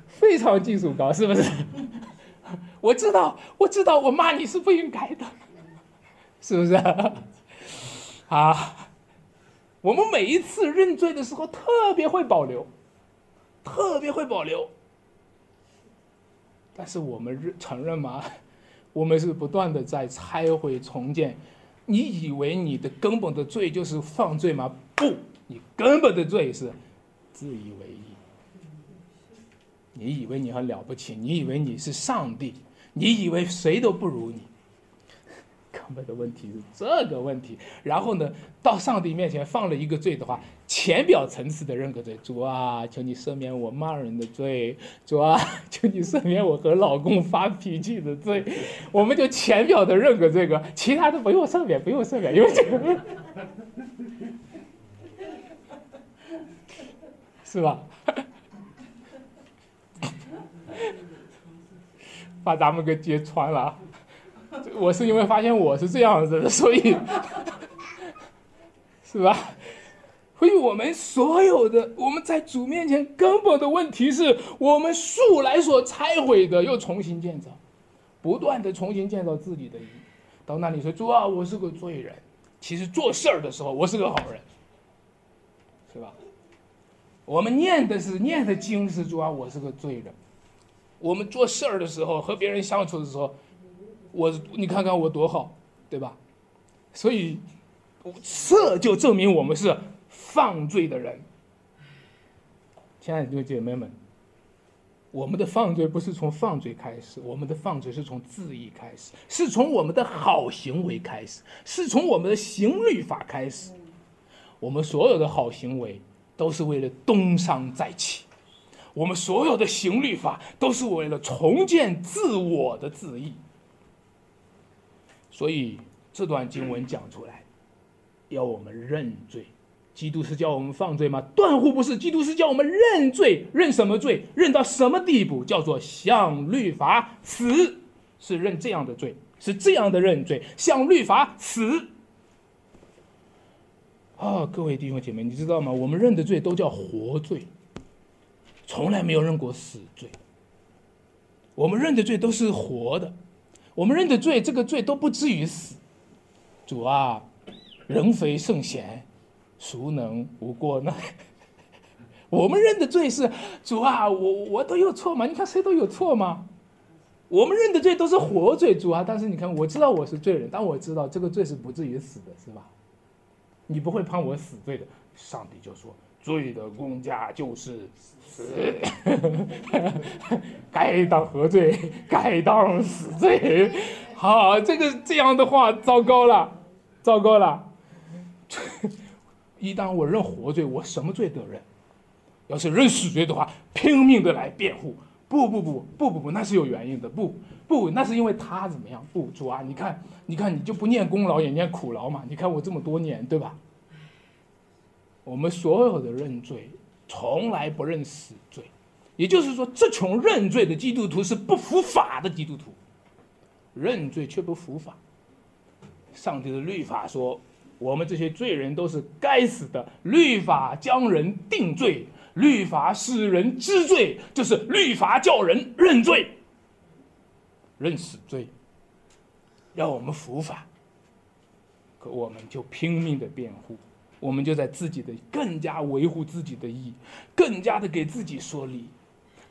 非常技术高，是不是？我知道，我知道我骂你是不应该的，是不是？啊，我们每一次认罪的时候特别会保留，特别会保留。但是我们认承认吗？我们是不断的在拆毁重建。你以为你的根本的罪就是犯罪吗？不，你根本的罪是自以为意。你以为你很了不起？你以为你是上帝？你以为谁都不如你？根本的问题是这个问题。然后呢，到上帝面前犯了一个罪的话。浅表层次的认个罪，主啊，求你赦免我骂人的罪，主啊，求你赦免我和老公发脾气的罪，我们就浅表的认个这个，其他的不用赦免，不用赦免，因为这个，是吧？把咱们给揭穿了，我是因为发现我是这样子的，所以，是吧？所以我们所有的我们在主面前根本的问题是我们素来所拆毁的，又重新建造，不断的重新建造自己的。到那里说主啊，我是个罪人。其实做事儿的时候，我是个好人，是吧？我们念的是念的经是主啊，我是个罪人。我们做事儿的时候和别人相处的时候，我你看看我多好，对吧？所以这就证明我们是。犯罪的人，亲爱的弟兄姐妹们，我们的犯罪不是从犯罪开始，我们的犯罪是从自意开始，是从我们的好行为开始，是从我们的行律法开始。我们所有的好行为都是为了东山再起，我们所有的行律法都是为了重建自我的自意。所以这段经文讲出来，要我们认罪。基督是叫我们犯罪吗？断乎不是。基督是叫我们认罪，认什么罪？认到什么地步？叫做向律法死，是认这样的罪，是这样的认罪，向律法死。啊，各位弟兄姐妹，你知道吗？我们认的罪都叫活罪，从来没有认过死罪。我们认的罪都是活的，我们认的罪，这个罪都不至于死。主啊，人非圣贤。孰能无过呢？我们认的罪是主啊，我我都有错吗？你看谁都有错吗？我们认的罪都是活罪，主啊！但是你看，我知道我是罪人，但我知道这个罪是不至于死的，是吧？你不会判我死罪的。上帝就说：“罪的公价就是死，该当何罪？该当死罪。”好，这个这样的话，糟糕了，糟糕了。一旦我认活罪，我什么罪都认？要是认死罪的话，拼命的来辩护。不不不不不不，那是有原因的。不不，那是因为他怎么样？不，主啊，你看，你看，你就不念功劳也念苦劳嘛？你看我这么多年，对吧？我们所有的认罪，从来不认死罪。也就是说，这群认罪的基督徒是不服法的基督徒，认罪却不服法。上帝的律法说。我们这些罪人都是该死的。律法将人定罪，律法使人知罪，就是律法叫人认罪、认死罪，要我们伏法。可我们就拼命的辩护，我们就在自己的更加维护自己的义，更加的给自己说理，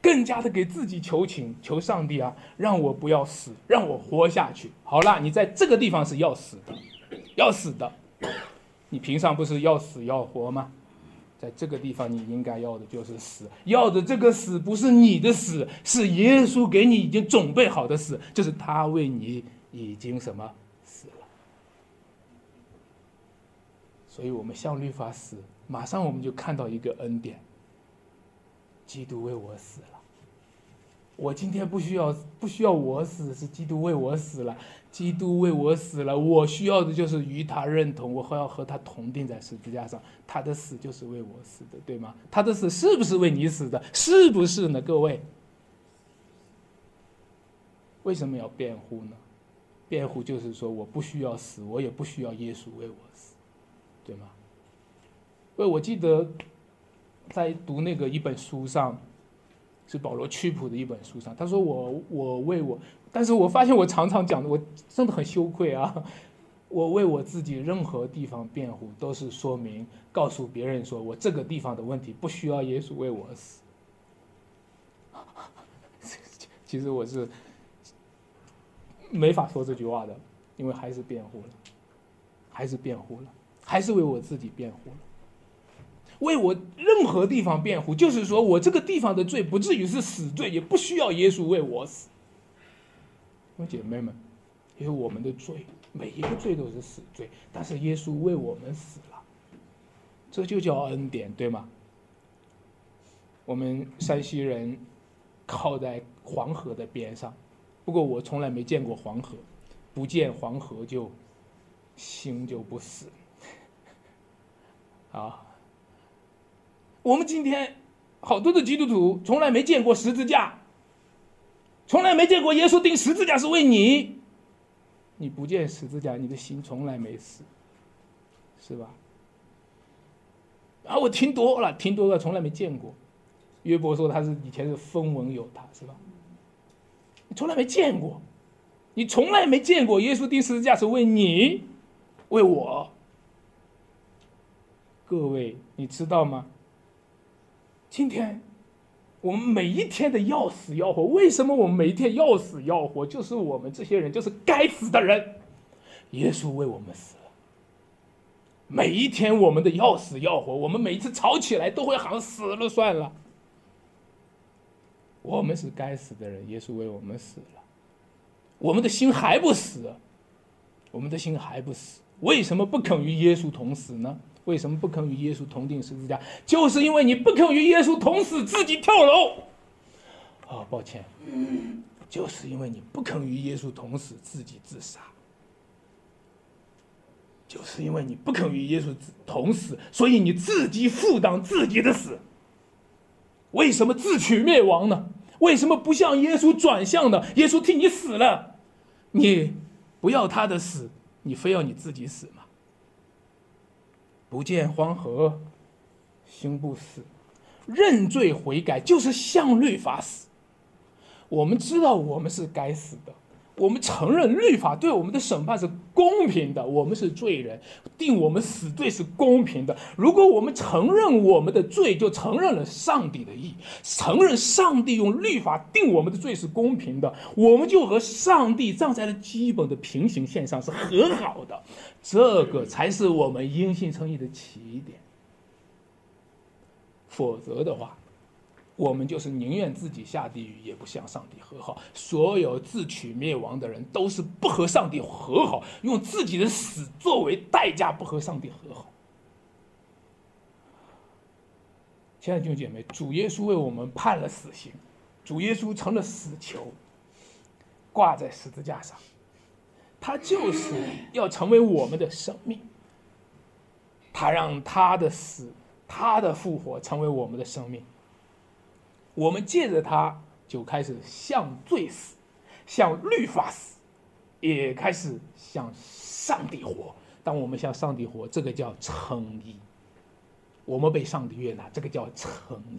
更加的给自己求情，求上帝啊，让我不要死，让我活下去。好了，你在这个地方是要死的，要死的。你平常不是要死要活吗？在这个地方，你应该要的就是死。要的这个死不是你的死，是耶稣给你已经准备好的死，就是他为你已经什么死了。所以我们向律法死，马上我们就看到一个恩典：基督为我死了。我今天不需要，不需要我死，是基督为我死了。基督为我死了，我需要的就是与他认同，我还要和他同定在十字架上。他的死就是为我死的，对吗？他的死是不是为你死的？是不是呢？各位，为什么要辩护呢？辩护就是说，我不需要死，我也不需要耶稣为我死，因为我记得在读那个一本书上。是保罗曲普的一本书上，他说我我为我，但是我发现我常常讲的，我真的很羞愧啊！我为我自己任何地方辩护，都是说明告诉别人说我这个地方的问题不需要耶稣为我死。其实我是没法说这句话的，因为还是辩护了，还是辩护了，还是为我自己辩护了。为我任何地方辩护，就是说我这个地方的罪不至于是死罪，也不需要耶稣为我死。姐妹们，因为我们的罪，每一个罪都是死罪，但是耶稣为我们死了，这就叫恩典，对吗？我们山西人靠在黄河的边上，不过我从来没见过黄河，不见黄河就心就不死 啊。我们今天好多的基督徒从来没见过十字架，从来没见过耶稣钉十字架是为你。你不见十字架，你的心从来没死，是吧？啊，我听多了，听多了，从来没见过。约伯说他是以前是风闻有他，是吧？你从来没见过，你从来没见过耶稣钉十字架是为你，为我。各位，你知道吗？今天，我们每一天的要死要活，为什么我们每一天要死要活？就是我们这些人，就是该死的人。耶稣为我们死了。每一天我们的要死要活，我们每一次吵起来都会喊死了算了。我们是该死的人，耶稣为我们死了，我们的心还不死，我们的心还不死，为什么不肯与耶稣同死呢？为什么不肯与耶稣同定十字架？就是因为你不肯与耶稣同死，自己跳楼。啊，抱歉，就是因为你不肯与耶稣同死，自己自杀。就是因为你不肯与耶稣同死，所以你自己负担自己的死。为什么自取灭亡呢？为什么不向耶稣转向呢？耶稣替你死了，你不要他的死，你非要你自己死吗？不见黄河心不死，认罪悔改就是向律法死。我们知道我们是该死的。我们承认律法对我们的审判是公平的，我们是罪人，定我们死罪是公平的。如果我们承认我们的罪，就承认了上帝的意，承认上帝用律法定我们的罪是公平的，我们就和上帝站在了基本的平行线上，是很好的。这个才是我们因信称义的起点。否则的话。我们就是宁愿自己下地狱，也不向上帝和好。所有自取灭亡的人，都是不和上帝和好，用自己的死作为代价，不和上帝和好。亲爱的弟兄姐妹，主耶稣为我们判了死刑，主耶稣成了死囚，挂在十字架上，他就是要成为我们的生命。他让他的死，他的复活，成为我们的生命。我们借着它，就开始向罪死，向律法死，也开始向上帝活。当我们向上帝活，这个叫诚意。我们被上帝悦纳，这个叫诚意。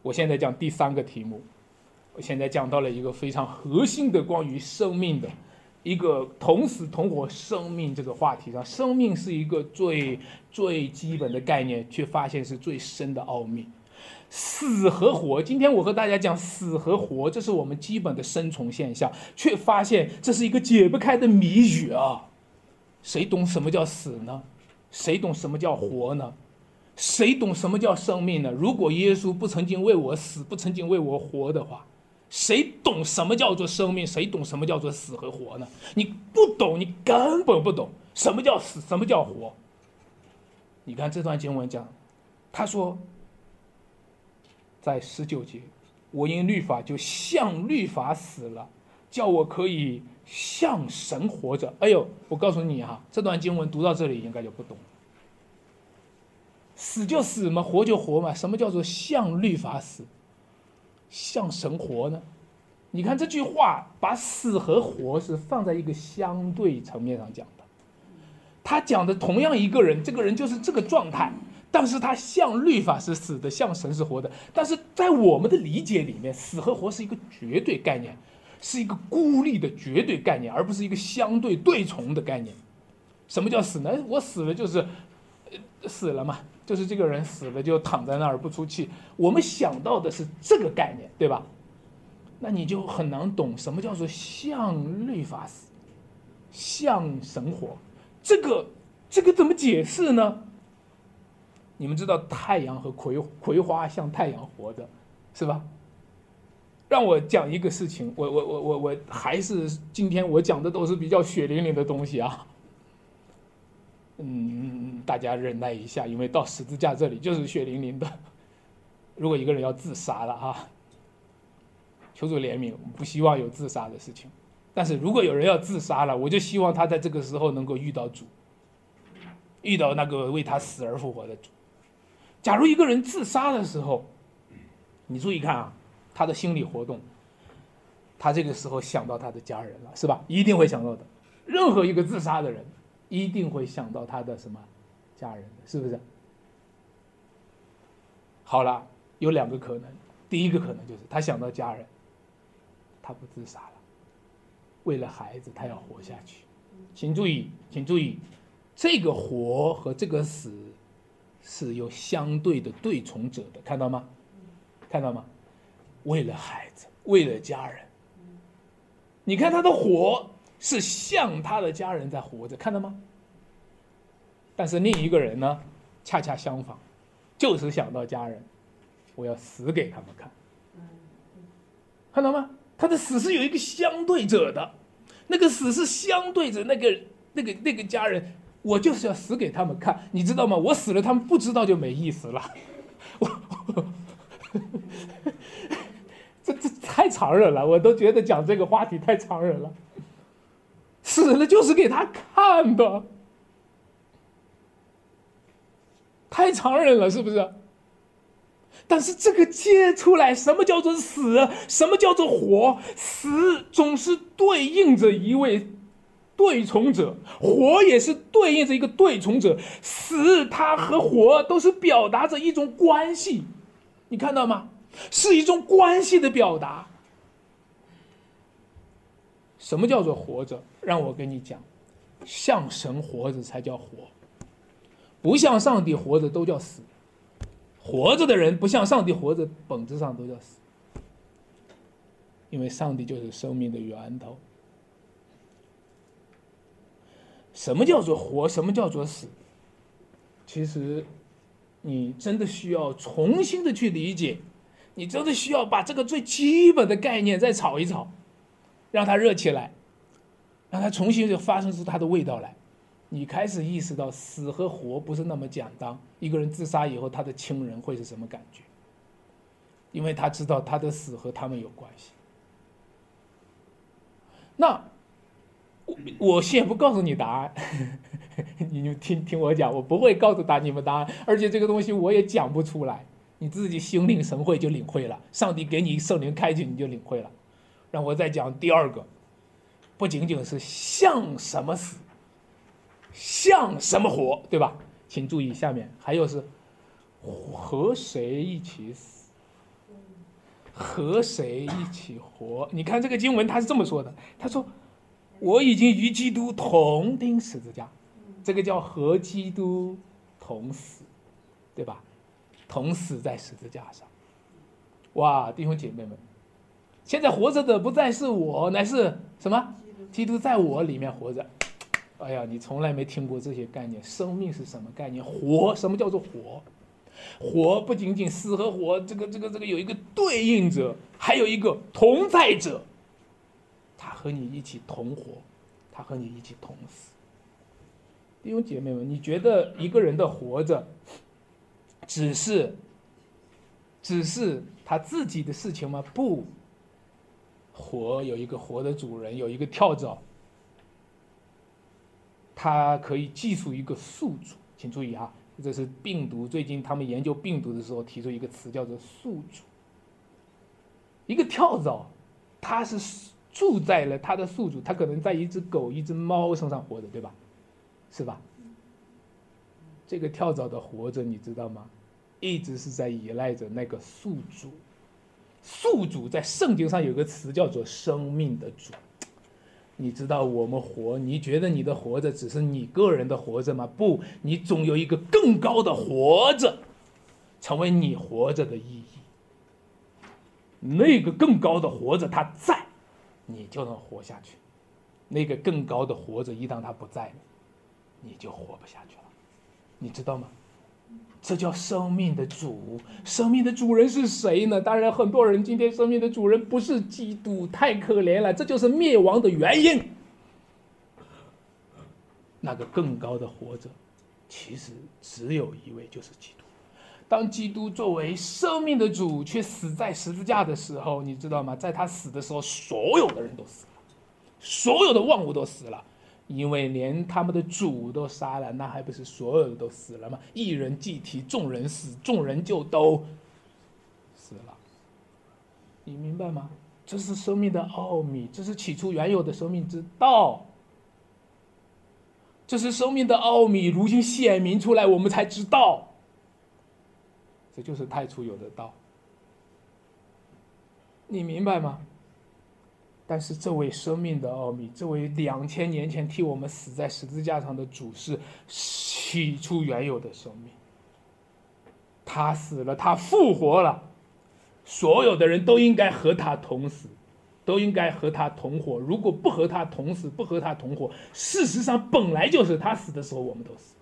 我现在讲第三个题目，我现在讲到了一个非常核心的关于生命的一个同死同活生命这个话题上。生命是一个最最基本的概念，却发现是最深的奥秘。死和活，今天我和大家讲死和活，这是我们基本的生存现象，却发现这是一个解不开的谜语啊！谁懂什么叫死呢？谁懂什么叫活呢？谁懂什么叫生命呢？如果耶稣不曾经为我死，不曾经为我活的话，谁懂什么叫做生命？谁懂什么叫做死和活呢？你不懂，你根本不懂什么叫死，什么叫活。你看这段经文讲，他说。在十九节，我因律法就向律法死了，叫我可以向神活着。哎呦，我告诉你哈，这段经文读到这里应该就不懂。死就死嘛，活就活嘛，什么叫做向律法死，向神活呢？你看这句话，把死和活是放在一个相对层面上讲的。他讲的同样一个人，这个人就是这个状态。但是他像律法是死的，像神是活的。但是在我们的理解里面，死和活是一个绝对概念，是一个孤立的绝对概念，而不是一个相对对从的概念。什么叫死呢？我死了就是，死了嘛，就是这个人死了就躺在那儿不出气。我们想到的是这个概念，对吧？那你就很难懂什么叫做像律法死，像神活。这个这个怎么解释呢？你们知道太阳和葵葵花像太阳活的，是吧？让我讲一个事情，我我我我我还是今天我讲的都是比较血淋淋的东西啊。嗯，大家忍耐一下，因为到十字架这里就是血淋淋的。如果一个人要自杀了啊，求主怜悯，不希望有自杀的事情。但是如果有人要自杀了，我就希望他在这个时候能够遇到主，遇到那个为他死而复活的主。假如一个人自杀的时候，你注意看啊，他的心理活动，他这个时候想到他的家人了，是吧？一定会想到的。任何一个自杀的人，一定会想到他的什么家人，是不是？好了，有两个可能，第一个可能就是他想到家人，他不自杀了，为了孩子，他要活下去。请注意，请注意，这个活和这个死。是有相对的对从者的，看到吗？看到吗？为了孩子，为了家人。你看他的火是像他的家人在活着，看到吗？但是另一个人呢，恰恰相反，就是想到家人，我要死给他们看。看到吗？他的死是有一个相对者的，那个死是相对着那个那个那个家人，我就是要死给他们看，你知道吗？我死了，他们不知道就没意思了。我，这这太残忍了，我都觉得讲这个话题太残忍了。死了就是给他看的，太残忍了，是不是？但是这个接出来，什么叫做死？什么叫做活？死总是对应着一位对从者，活也是对应着一个对从者。死，它和活都是表达着一种关系，你看到吗？是一种关系的表达。什么叫做活着？让我跟你讲，像神活着才叫活，不像上帝活着都叫死。活着的人不像上帝活着，本质上都叫死，因为上帝就是生命的源头。什么叫做活？什么叫做死？其实，你真的需要重新的去理解，你真的需要把这个最基本的概念再炒一炒，让它热起来，让它重新就发生出它的味道来。你开始意识到死和活不是那么简单。一个人自杀以后，他的亲人会是什么感觉？因为他知道他的死和他们有关系。那我先不告诉你答案，你就听听我讲，我不会告诉他你们答案，而且这个东西我也讲不出来，你自己心领神会就领会了。上帝给你圣灵开启，你就领会了。让我再讲第二个，不仅仅是像什么死。像什么活，对吧？请注意下面还有是和谁一起死，和谁一起活？你看这个经文，他是这么说的：他说，我已经与基督同钉十字架，这个叫和基督同死，对吧？同死在十字架上。哇，弟兄姐妹们，现在活着的不再是我，乃是什么？基督在我里面活着。哎呀，你从来没听过这些概念。生命是什么概念？活，什么叫做活？活不仅仅死和活，这个这个这个有一个对应者，还有一个同在者。他和你一起同活，他和你一起同死。弟兄姐妹们，你觉得一个人的活着，只是，只是他自己的事情吗？不，活有一个活的主人，有一个跳蚤。它可以记述一个宿主，请注意啊，这是病毒。最近他们研究病毒的时候提出一个词，叫做宿主。一个跳蚤，它是住在了他的宿主，他可能在一只狗、一只猫身上活着，对吧？是吧？这个跳蚤的活着，你知道吗？一直是在依赖着那个宿主。宿主在圣经上有个词叫做生命的主。你知道我们活？你觉得你的活着只是你个人的活着吗？不，你总有一个更高的活着，成为你活着的意义。那个更高的活着，他在，你就能活下去；那个更高的活着，一旦他不在了，你就活不下去了。你知道吗？这叫生命的主，生命的主人是谁呢？当然，很多人今天生命的主人不是基督，太可怜了，这就是灭亡的原因。那个更高的活着，其实只有一位，就是基督。当基督作为生命的主却死在十字架的时候，你知道吗？在他死的时候，所有的人都死了，所有的万物都死了。因为连他们的主都杀了，那还不是所有的都死了吗？一人既提，众人死，众人就都死了。你明白吗？这是生命的奥秘，这是起初原有的生命之道。这是生命的奥秘，如今显明出来，我们才知道。就是太初有的道。你明白吗？但是这位生命的奥秘，这位两千年前替我们死在十字架上的主是起初原有的生命。他死了，他复活了，所有的人都应该和他同死，都应该和他同活。如果不和他同死，不和他同活，事实上本来就是他死的时候我们都死。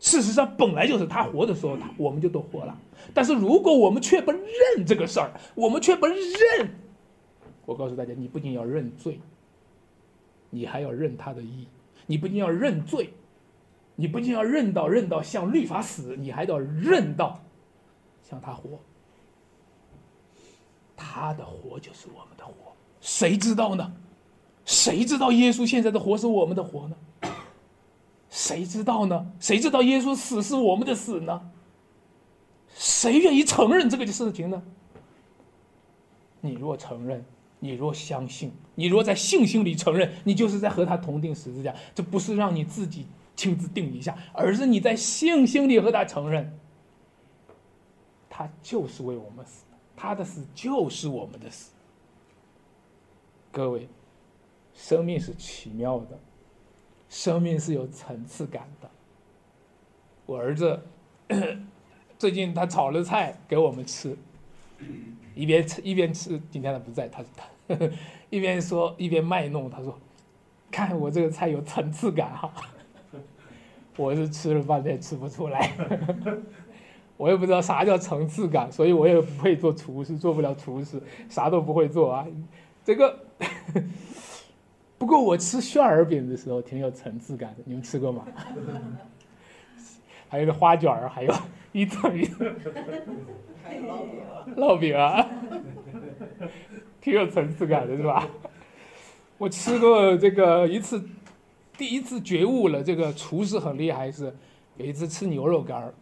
事实上本来就是他活的时候，他我们就都活了。但是如果我们却不认这个事儿，我们却不认，我告诉大家，你不仅要认罪，你还要认他的义。你不仅要认罪，你不仅要认到认到向律法死，你还要认到向他活。他的活就是我们的活，谁知道呢？谁知道耶稣现在的活是我们的活呢？谁知道呢？谁知道耶稣死是我们的死呢？谁愿意承认这个事情呢？你若承认，你若相信，你若在信心里承认，你就是在和他同定十字架。这不是让你自己亲自定一下，而是你在信心里和他承认，他就是为我们死，他的死就是我们的死。各位，生命是奇妙的，生命是有层次感的。我儿子。最近他炒了菜给我们吃，一边吃一边吃。今天他不在，他他 一边说一边卖弄。他说：“看我这个菜有层次感哈。”我是吃了半天吃不出来，我也不知道啥叫层次感，所以我也不会做厨师，做不了厨师，啥都不会做啊。这个不过我吃馅儿饼的时候挺有层次感的，你们吃过吗？还有个花卷儿，还有。一层一层，烙饼啊，挺有层次感的是吧？我吃过这个一次，第一次觉悟了，这个厨师很厉害。是有一次吃牛肉干儿，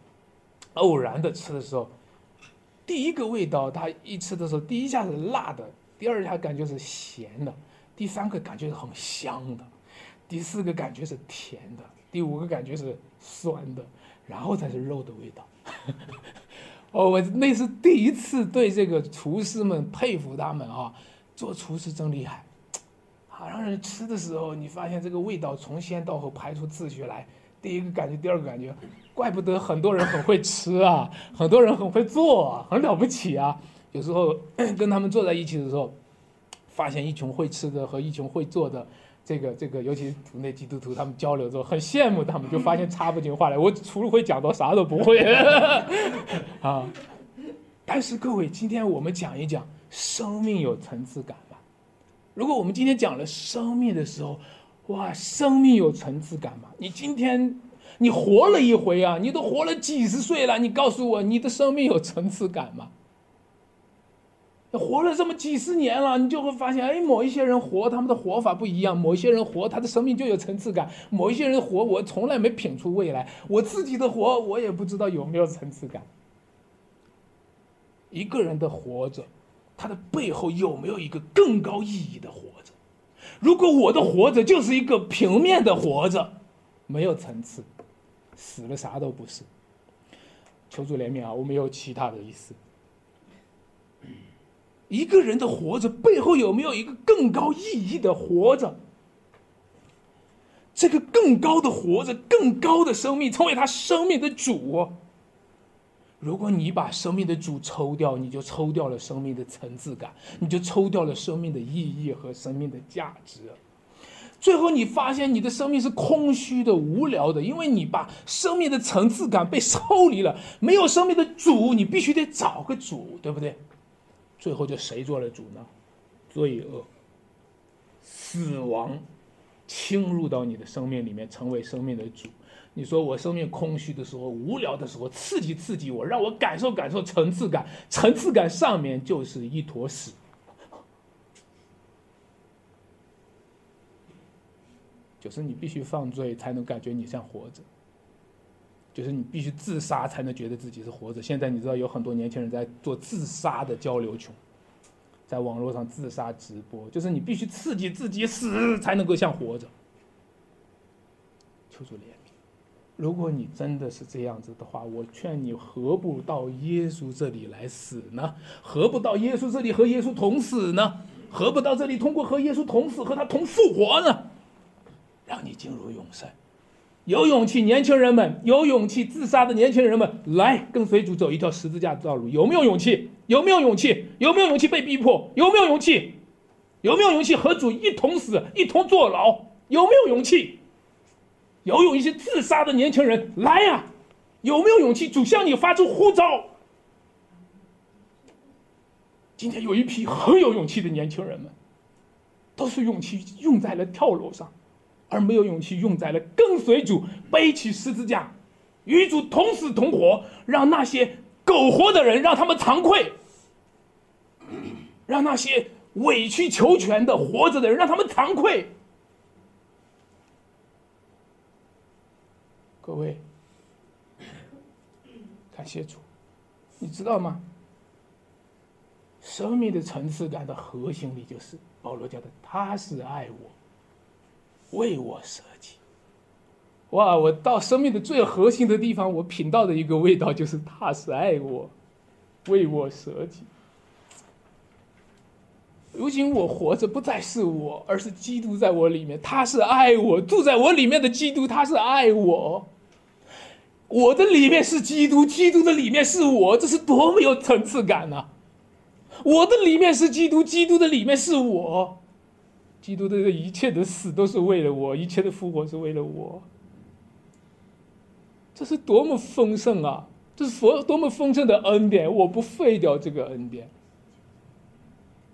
偶然的吃的时候，第一个味道，他一吃的时候，第一下是辣的，第二下感觉是咸的，第三个感觉是很香的，第四个感觉是甜的，第五个感觉是酸的，然后才是肉的味道。哦，我那是第一次对这个厨师们佩服他们啊，做厨师真厉害，啊，让人吃的时候，你发现这个味道从先到后排出次序来，第一个感觉，第二个感觉，怪不得很多人很会吃啊，很多人很会做啊，很了不起啊。有时候 跟他们坐在一起的时候，发现一群会吃的和一群会做的。这个这个，尤其是族内基督徒，他们交流之后很羡慕他们，就发现插不进话来。我除了会讲到啥都不会 啊。但是各位，今天我们讲一讲生命有层次感吧。如果我们今天讲了生命的时候，哇，生命有层次感吗？你今天你活了一回啊，你都活了几十岁了，你告诉我，你的生命有层次感吗？活了这么几十年了，你就会发现，哎，某一些人活，他们的活法不一样；某一些人活，他的生命就有层次感；某一些人活，我从来没品出未来。我自己的活，我也不知道有没有层次感。一个人的活着，他的背后有没有一个更高意义的活着？如果我的活着就是一个平面的活着，没有层次，死了啥都不是。求主怜悯啊！我没有其他的意思。一个人的活着背后有没有一个更高意义的活着？这个更高的活着，更高的生命，成为他生命的主。如果你把生命的主抽掉，你就抽掉了生命的层次感，你就抽掉了生命的意义和生命的价值。最后，你发现你的生命是空虚的、无聊的，因为你把生命的层次感被抽离了。没有生命的主，你必须得找个主，对不对？最后就谁做了主呢？罪恶、死亡侵入到你的生命里面，成为生命的主。你说我生命空虚的时候、无聊的时候，刺激刺激我，让我感受感受层次感。层次感上面就是一坨屎，就是你必须犯罪才能感觉你像活着。就是你必须自杀才能觉得自己是活着。现在你知道有很多年轻人在做自杀的交流群，在网络上自杀直播，就是你必须刺激自己死才能够像活着。求主怜悯，如果你真的是这样子的话，我劝你何不到耶稣这里来死呢？何不到耶稣这里和耶稣同死呢？何不到这里通过和耶稣同死和他同复活呢？让你进入永生。有勇气，年轻人们有勇气自杀的年轻人们，来跟随主走一条十字架的道路。有没有勇气？有没有勇气？有没有勇气被逼迫？有没有勇气？有没有勇气和主一同死，一同坐牢？有没有勇气？有勇气自杀的年轻人，来呀！有没有勇气？主向你发出呼召。今天有一批很有勇气的年轻人们，都是勇气用在了跳楼上，而没有勇气用在了跟随主、背起十字架、与主同死同活，让那些苟活的人让他们惭愧，让那些委曲求全的活着的人让他们惭愧。各位。感谢主，你知道吗？生命的层次感的核心里，就是保罗讲的，他是爱我，为我舍己。哇！我到生命的最核心的地方，我品到的一个味道，就是他是爱我，为我舍己。如今我活着，不再是我，而是基督在我里面。他是爱我，住在我里面的基督，他是爱我。我的里面是基督，基督的里面是我，这是多么有层次感呐！我的里面是基督，基督的里面是我，基督的一切的死都是为了我，一切的复活是为了我。这是多么丰盛啊！这是佛多么丰盛的恩典！我不废掉这个恩典。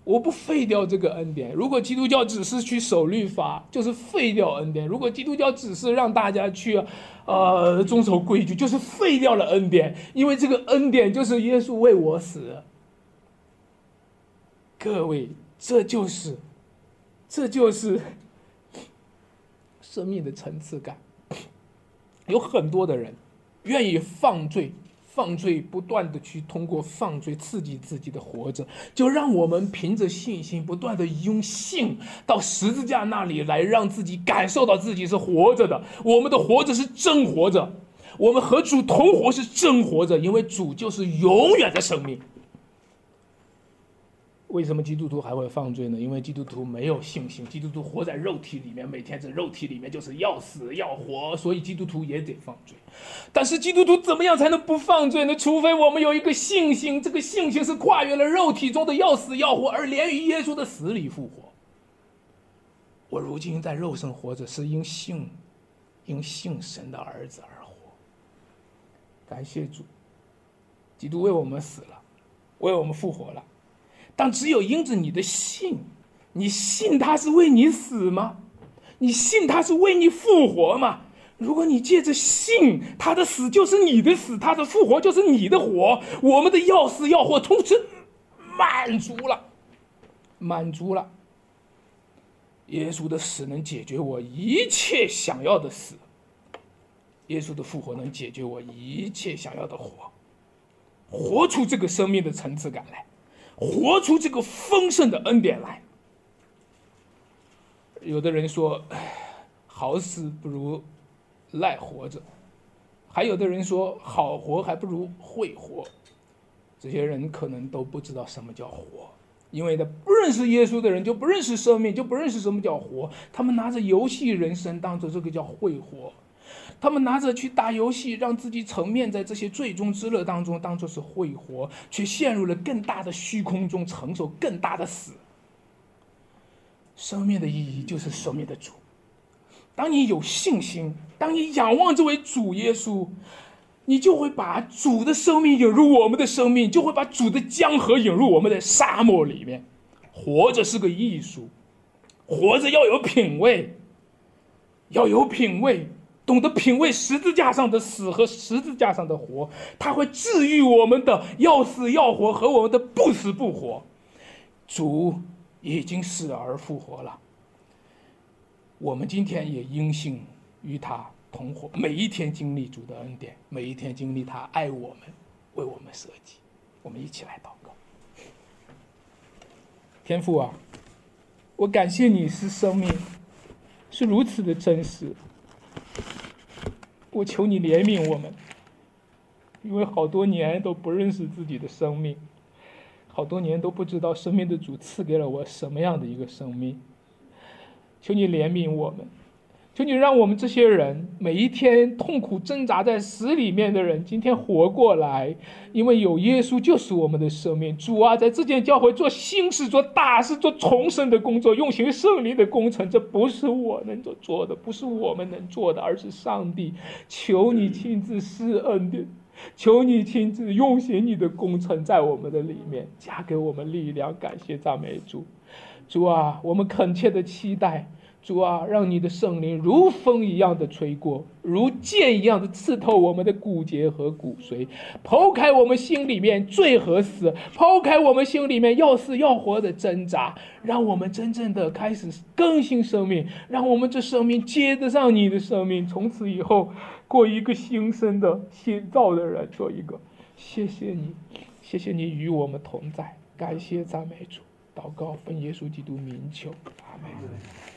我不废掉这个恩典。如果基督教只是去守律法，就是废掉恩典；如果基督教只是让大家去，呃，遵守规矩，就是废掉了恩典。因为这个恩典就是耶稣为我死。各位，这就是，这就是生命的层次感。有很多的人愿意放罪。放罪，不断的去通过放罪刺激自己的活着，就让我们凭着信心，不断的用信到十字架那里来，让自己感受到自己是活着的。我们的活着是真活着，我们和主同活是真活着，因为主就是永远的生命。为什么基督徒还会犯罪呢？因为基督徒没有信心，基督徒活在肉体里面，每天在肉体里面就是要死要活，所以基督徒也得犯罪。但是基督徒怎么样才能不犯罪呢？除非我们有一个信心，这个信心是跨越了肉体中的要死要活，而连于耶稣的死里复活。我如今在肉身活着，是因信，因信神的儿子而活。感谢主，基督为我们死了，为我们复活了。但只有因着你的信，你信他是为你死吗？你信他是为你复活吗？如果你借着信他的死就是你的死，他的复活就是你的活，我们的要死要活从此满足了，满足了。耶稣的死能解决我一切想要的死，耶稣的复活能解决我一切想要的活，活出这个生命的层次感来。活出这个丰盛的恩典来。有的人说：“哎好死不如赖活着。”还有的人说：“好活还不如会活。”这些人可能都不知道什么叫活，因为他不认识耶稣的人就不认识生命，就不认识什么叫活。他们拿着游戏人生当做这个叫会活。他们拿着去打游戏，让自己沉湎在这些最终之乐当中，当做是会活，却陷入了更大的虚空中，承受更大的死。生命的意义就是生命的主。当你有信心，当你仰望这位主耶稣，你就会把主的生命引入我们的生命，就会把主的江河引入我们的沙漠里面。活着是个艺术，活着要有品味，要有品味。懂得品味十字架上的死和十字架上的活，他会治愈我们的要死要活和我们的不死不活。主已经死而复活了，我们今天也因信与他同活，每一天经历主的恩典，每一天经历他爱我们，为我们设计。我们一起来祷告。天父啊，我感谢你是生命，是如此的真实。我求你怜悯我们，因为好多年都不认识自己的生命，好多年都不知道生命的主赐给了我什么样的一个生命。求你怜悯我们，求你让我们这些人每一天痛苦挣扎在死里面的人，今天活过来，因为有耶稣就是我们的生命。主啊，在这间教会做新事、做大事、做重生的工作，用行圣灵的工程，这不是我能做做的，不是我们能做的，而是上帝。求你亲自施恩的，求你亲自用行你的工程在我们的里面，加给我们力量。感谢赞美主，主啊，我们恳切的期待。主啊，让你的圣灵如风一样的吹过，如剑一样的刺透我们的骨节和骨髓，剖开我们心里面罪和死，剖开我们心里面要死要活的挣扎，让我们真正的开始更新生命，让我们这生命接得上你的生命，从此以后过一个新生的新造的人，做一个。谢谢你，谢谢你与我们同在，感谢赞美主，祷告奉耶稣基督名求，阿门。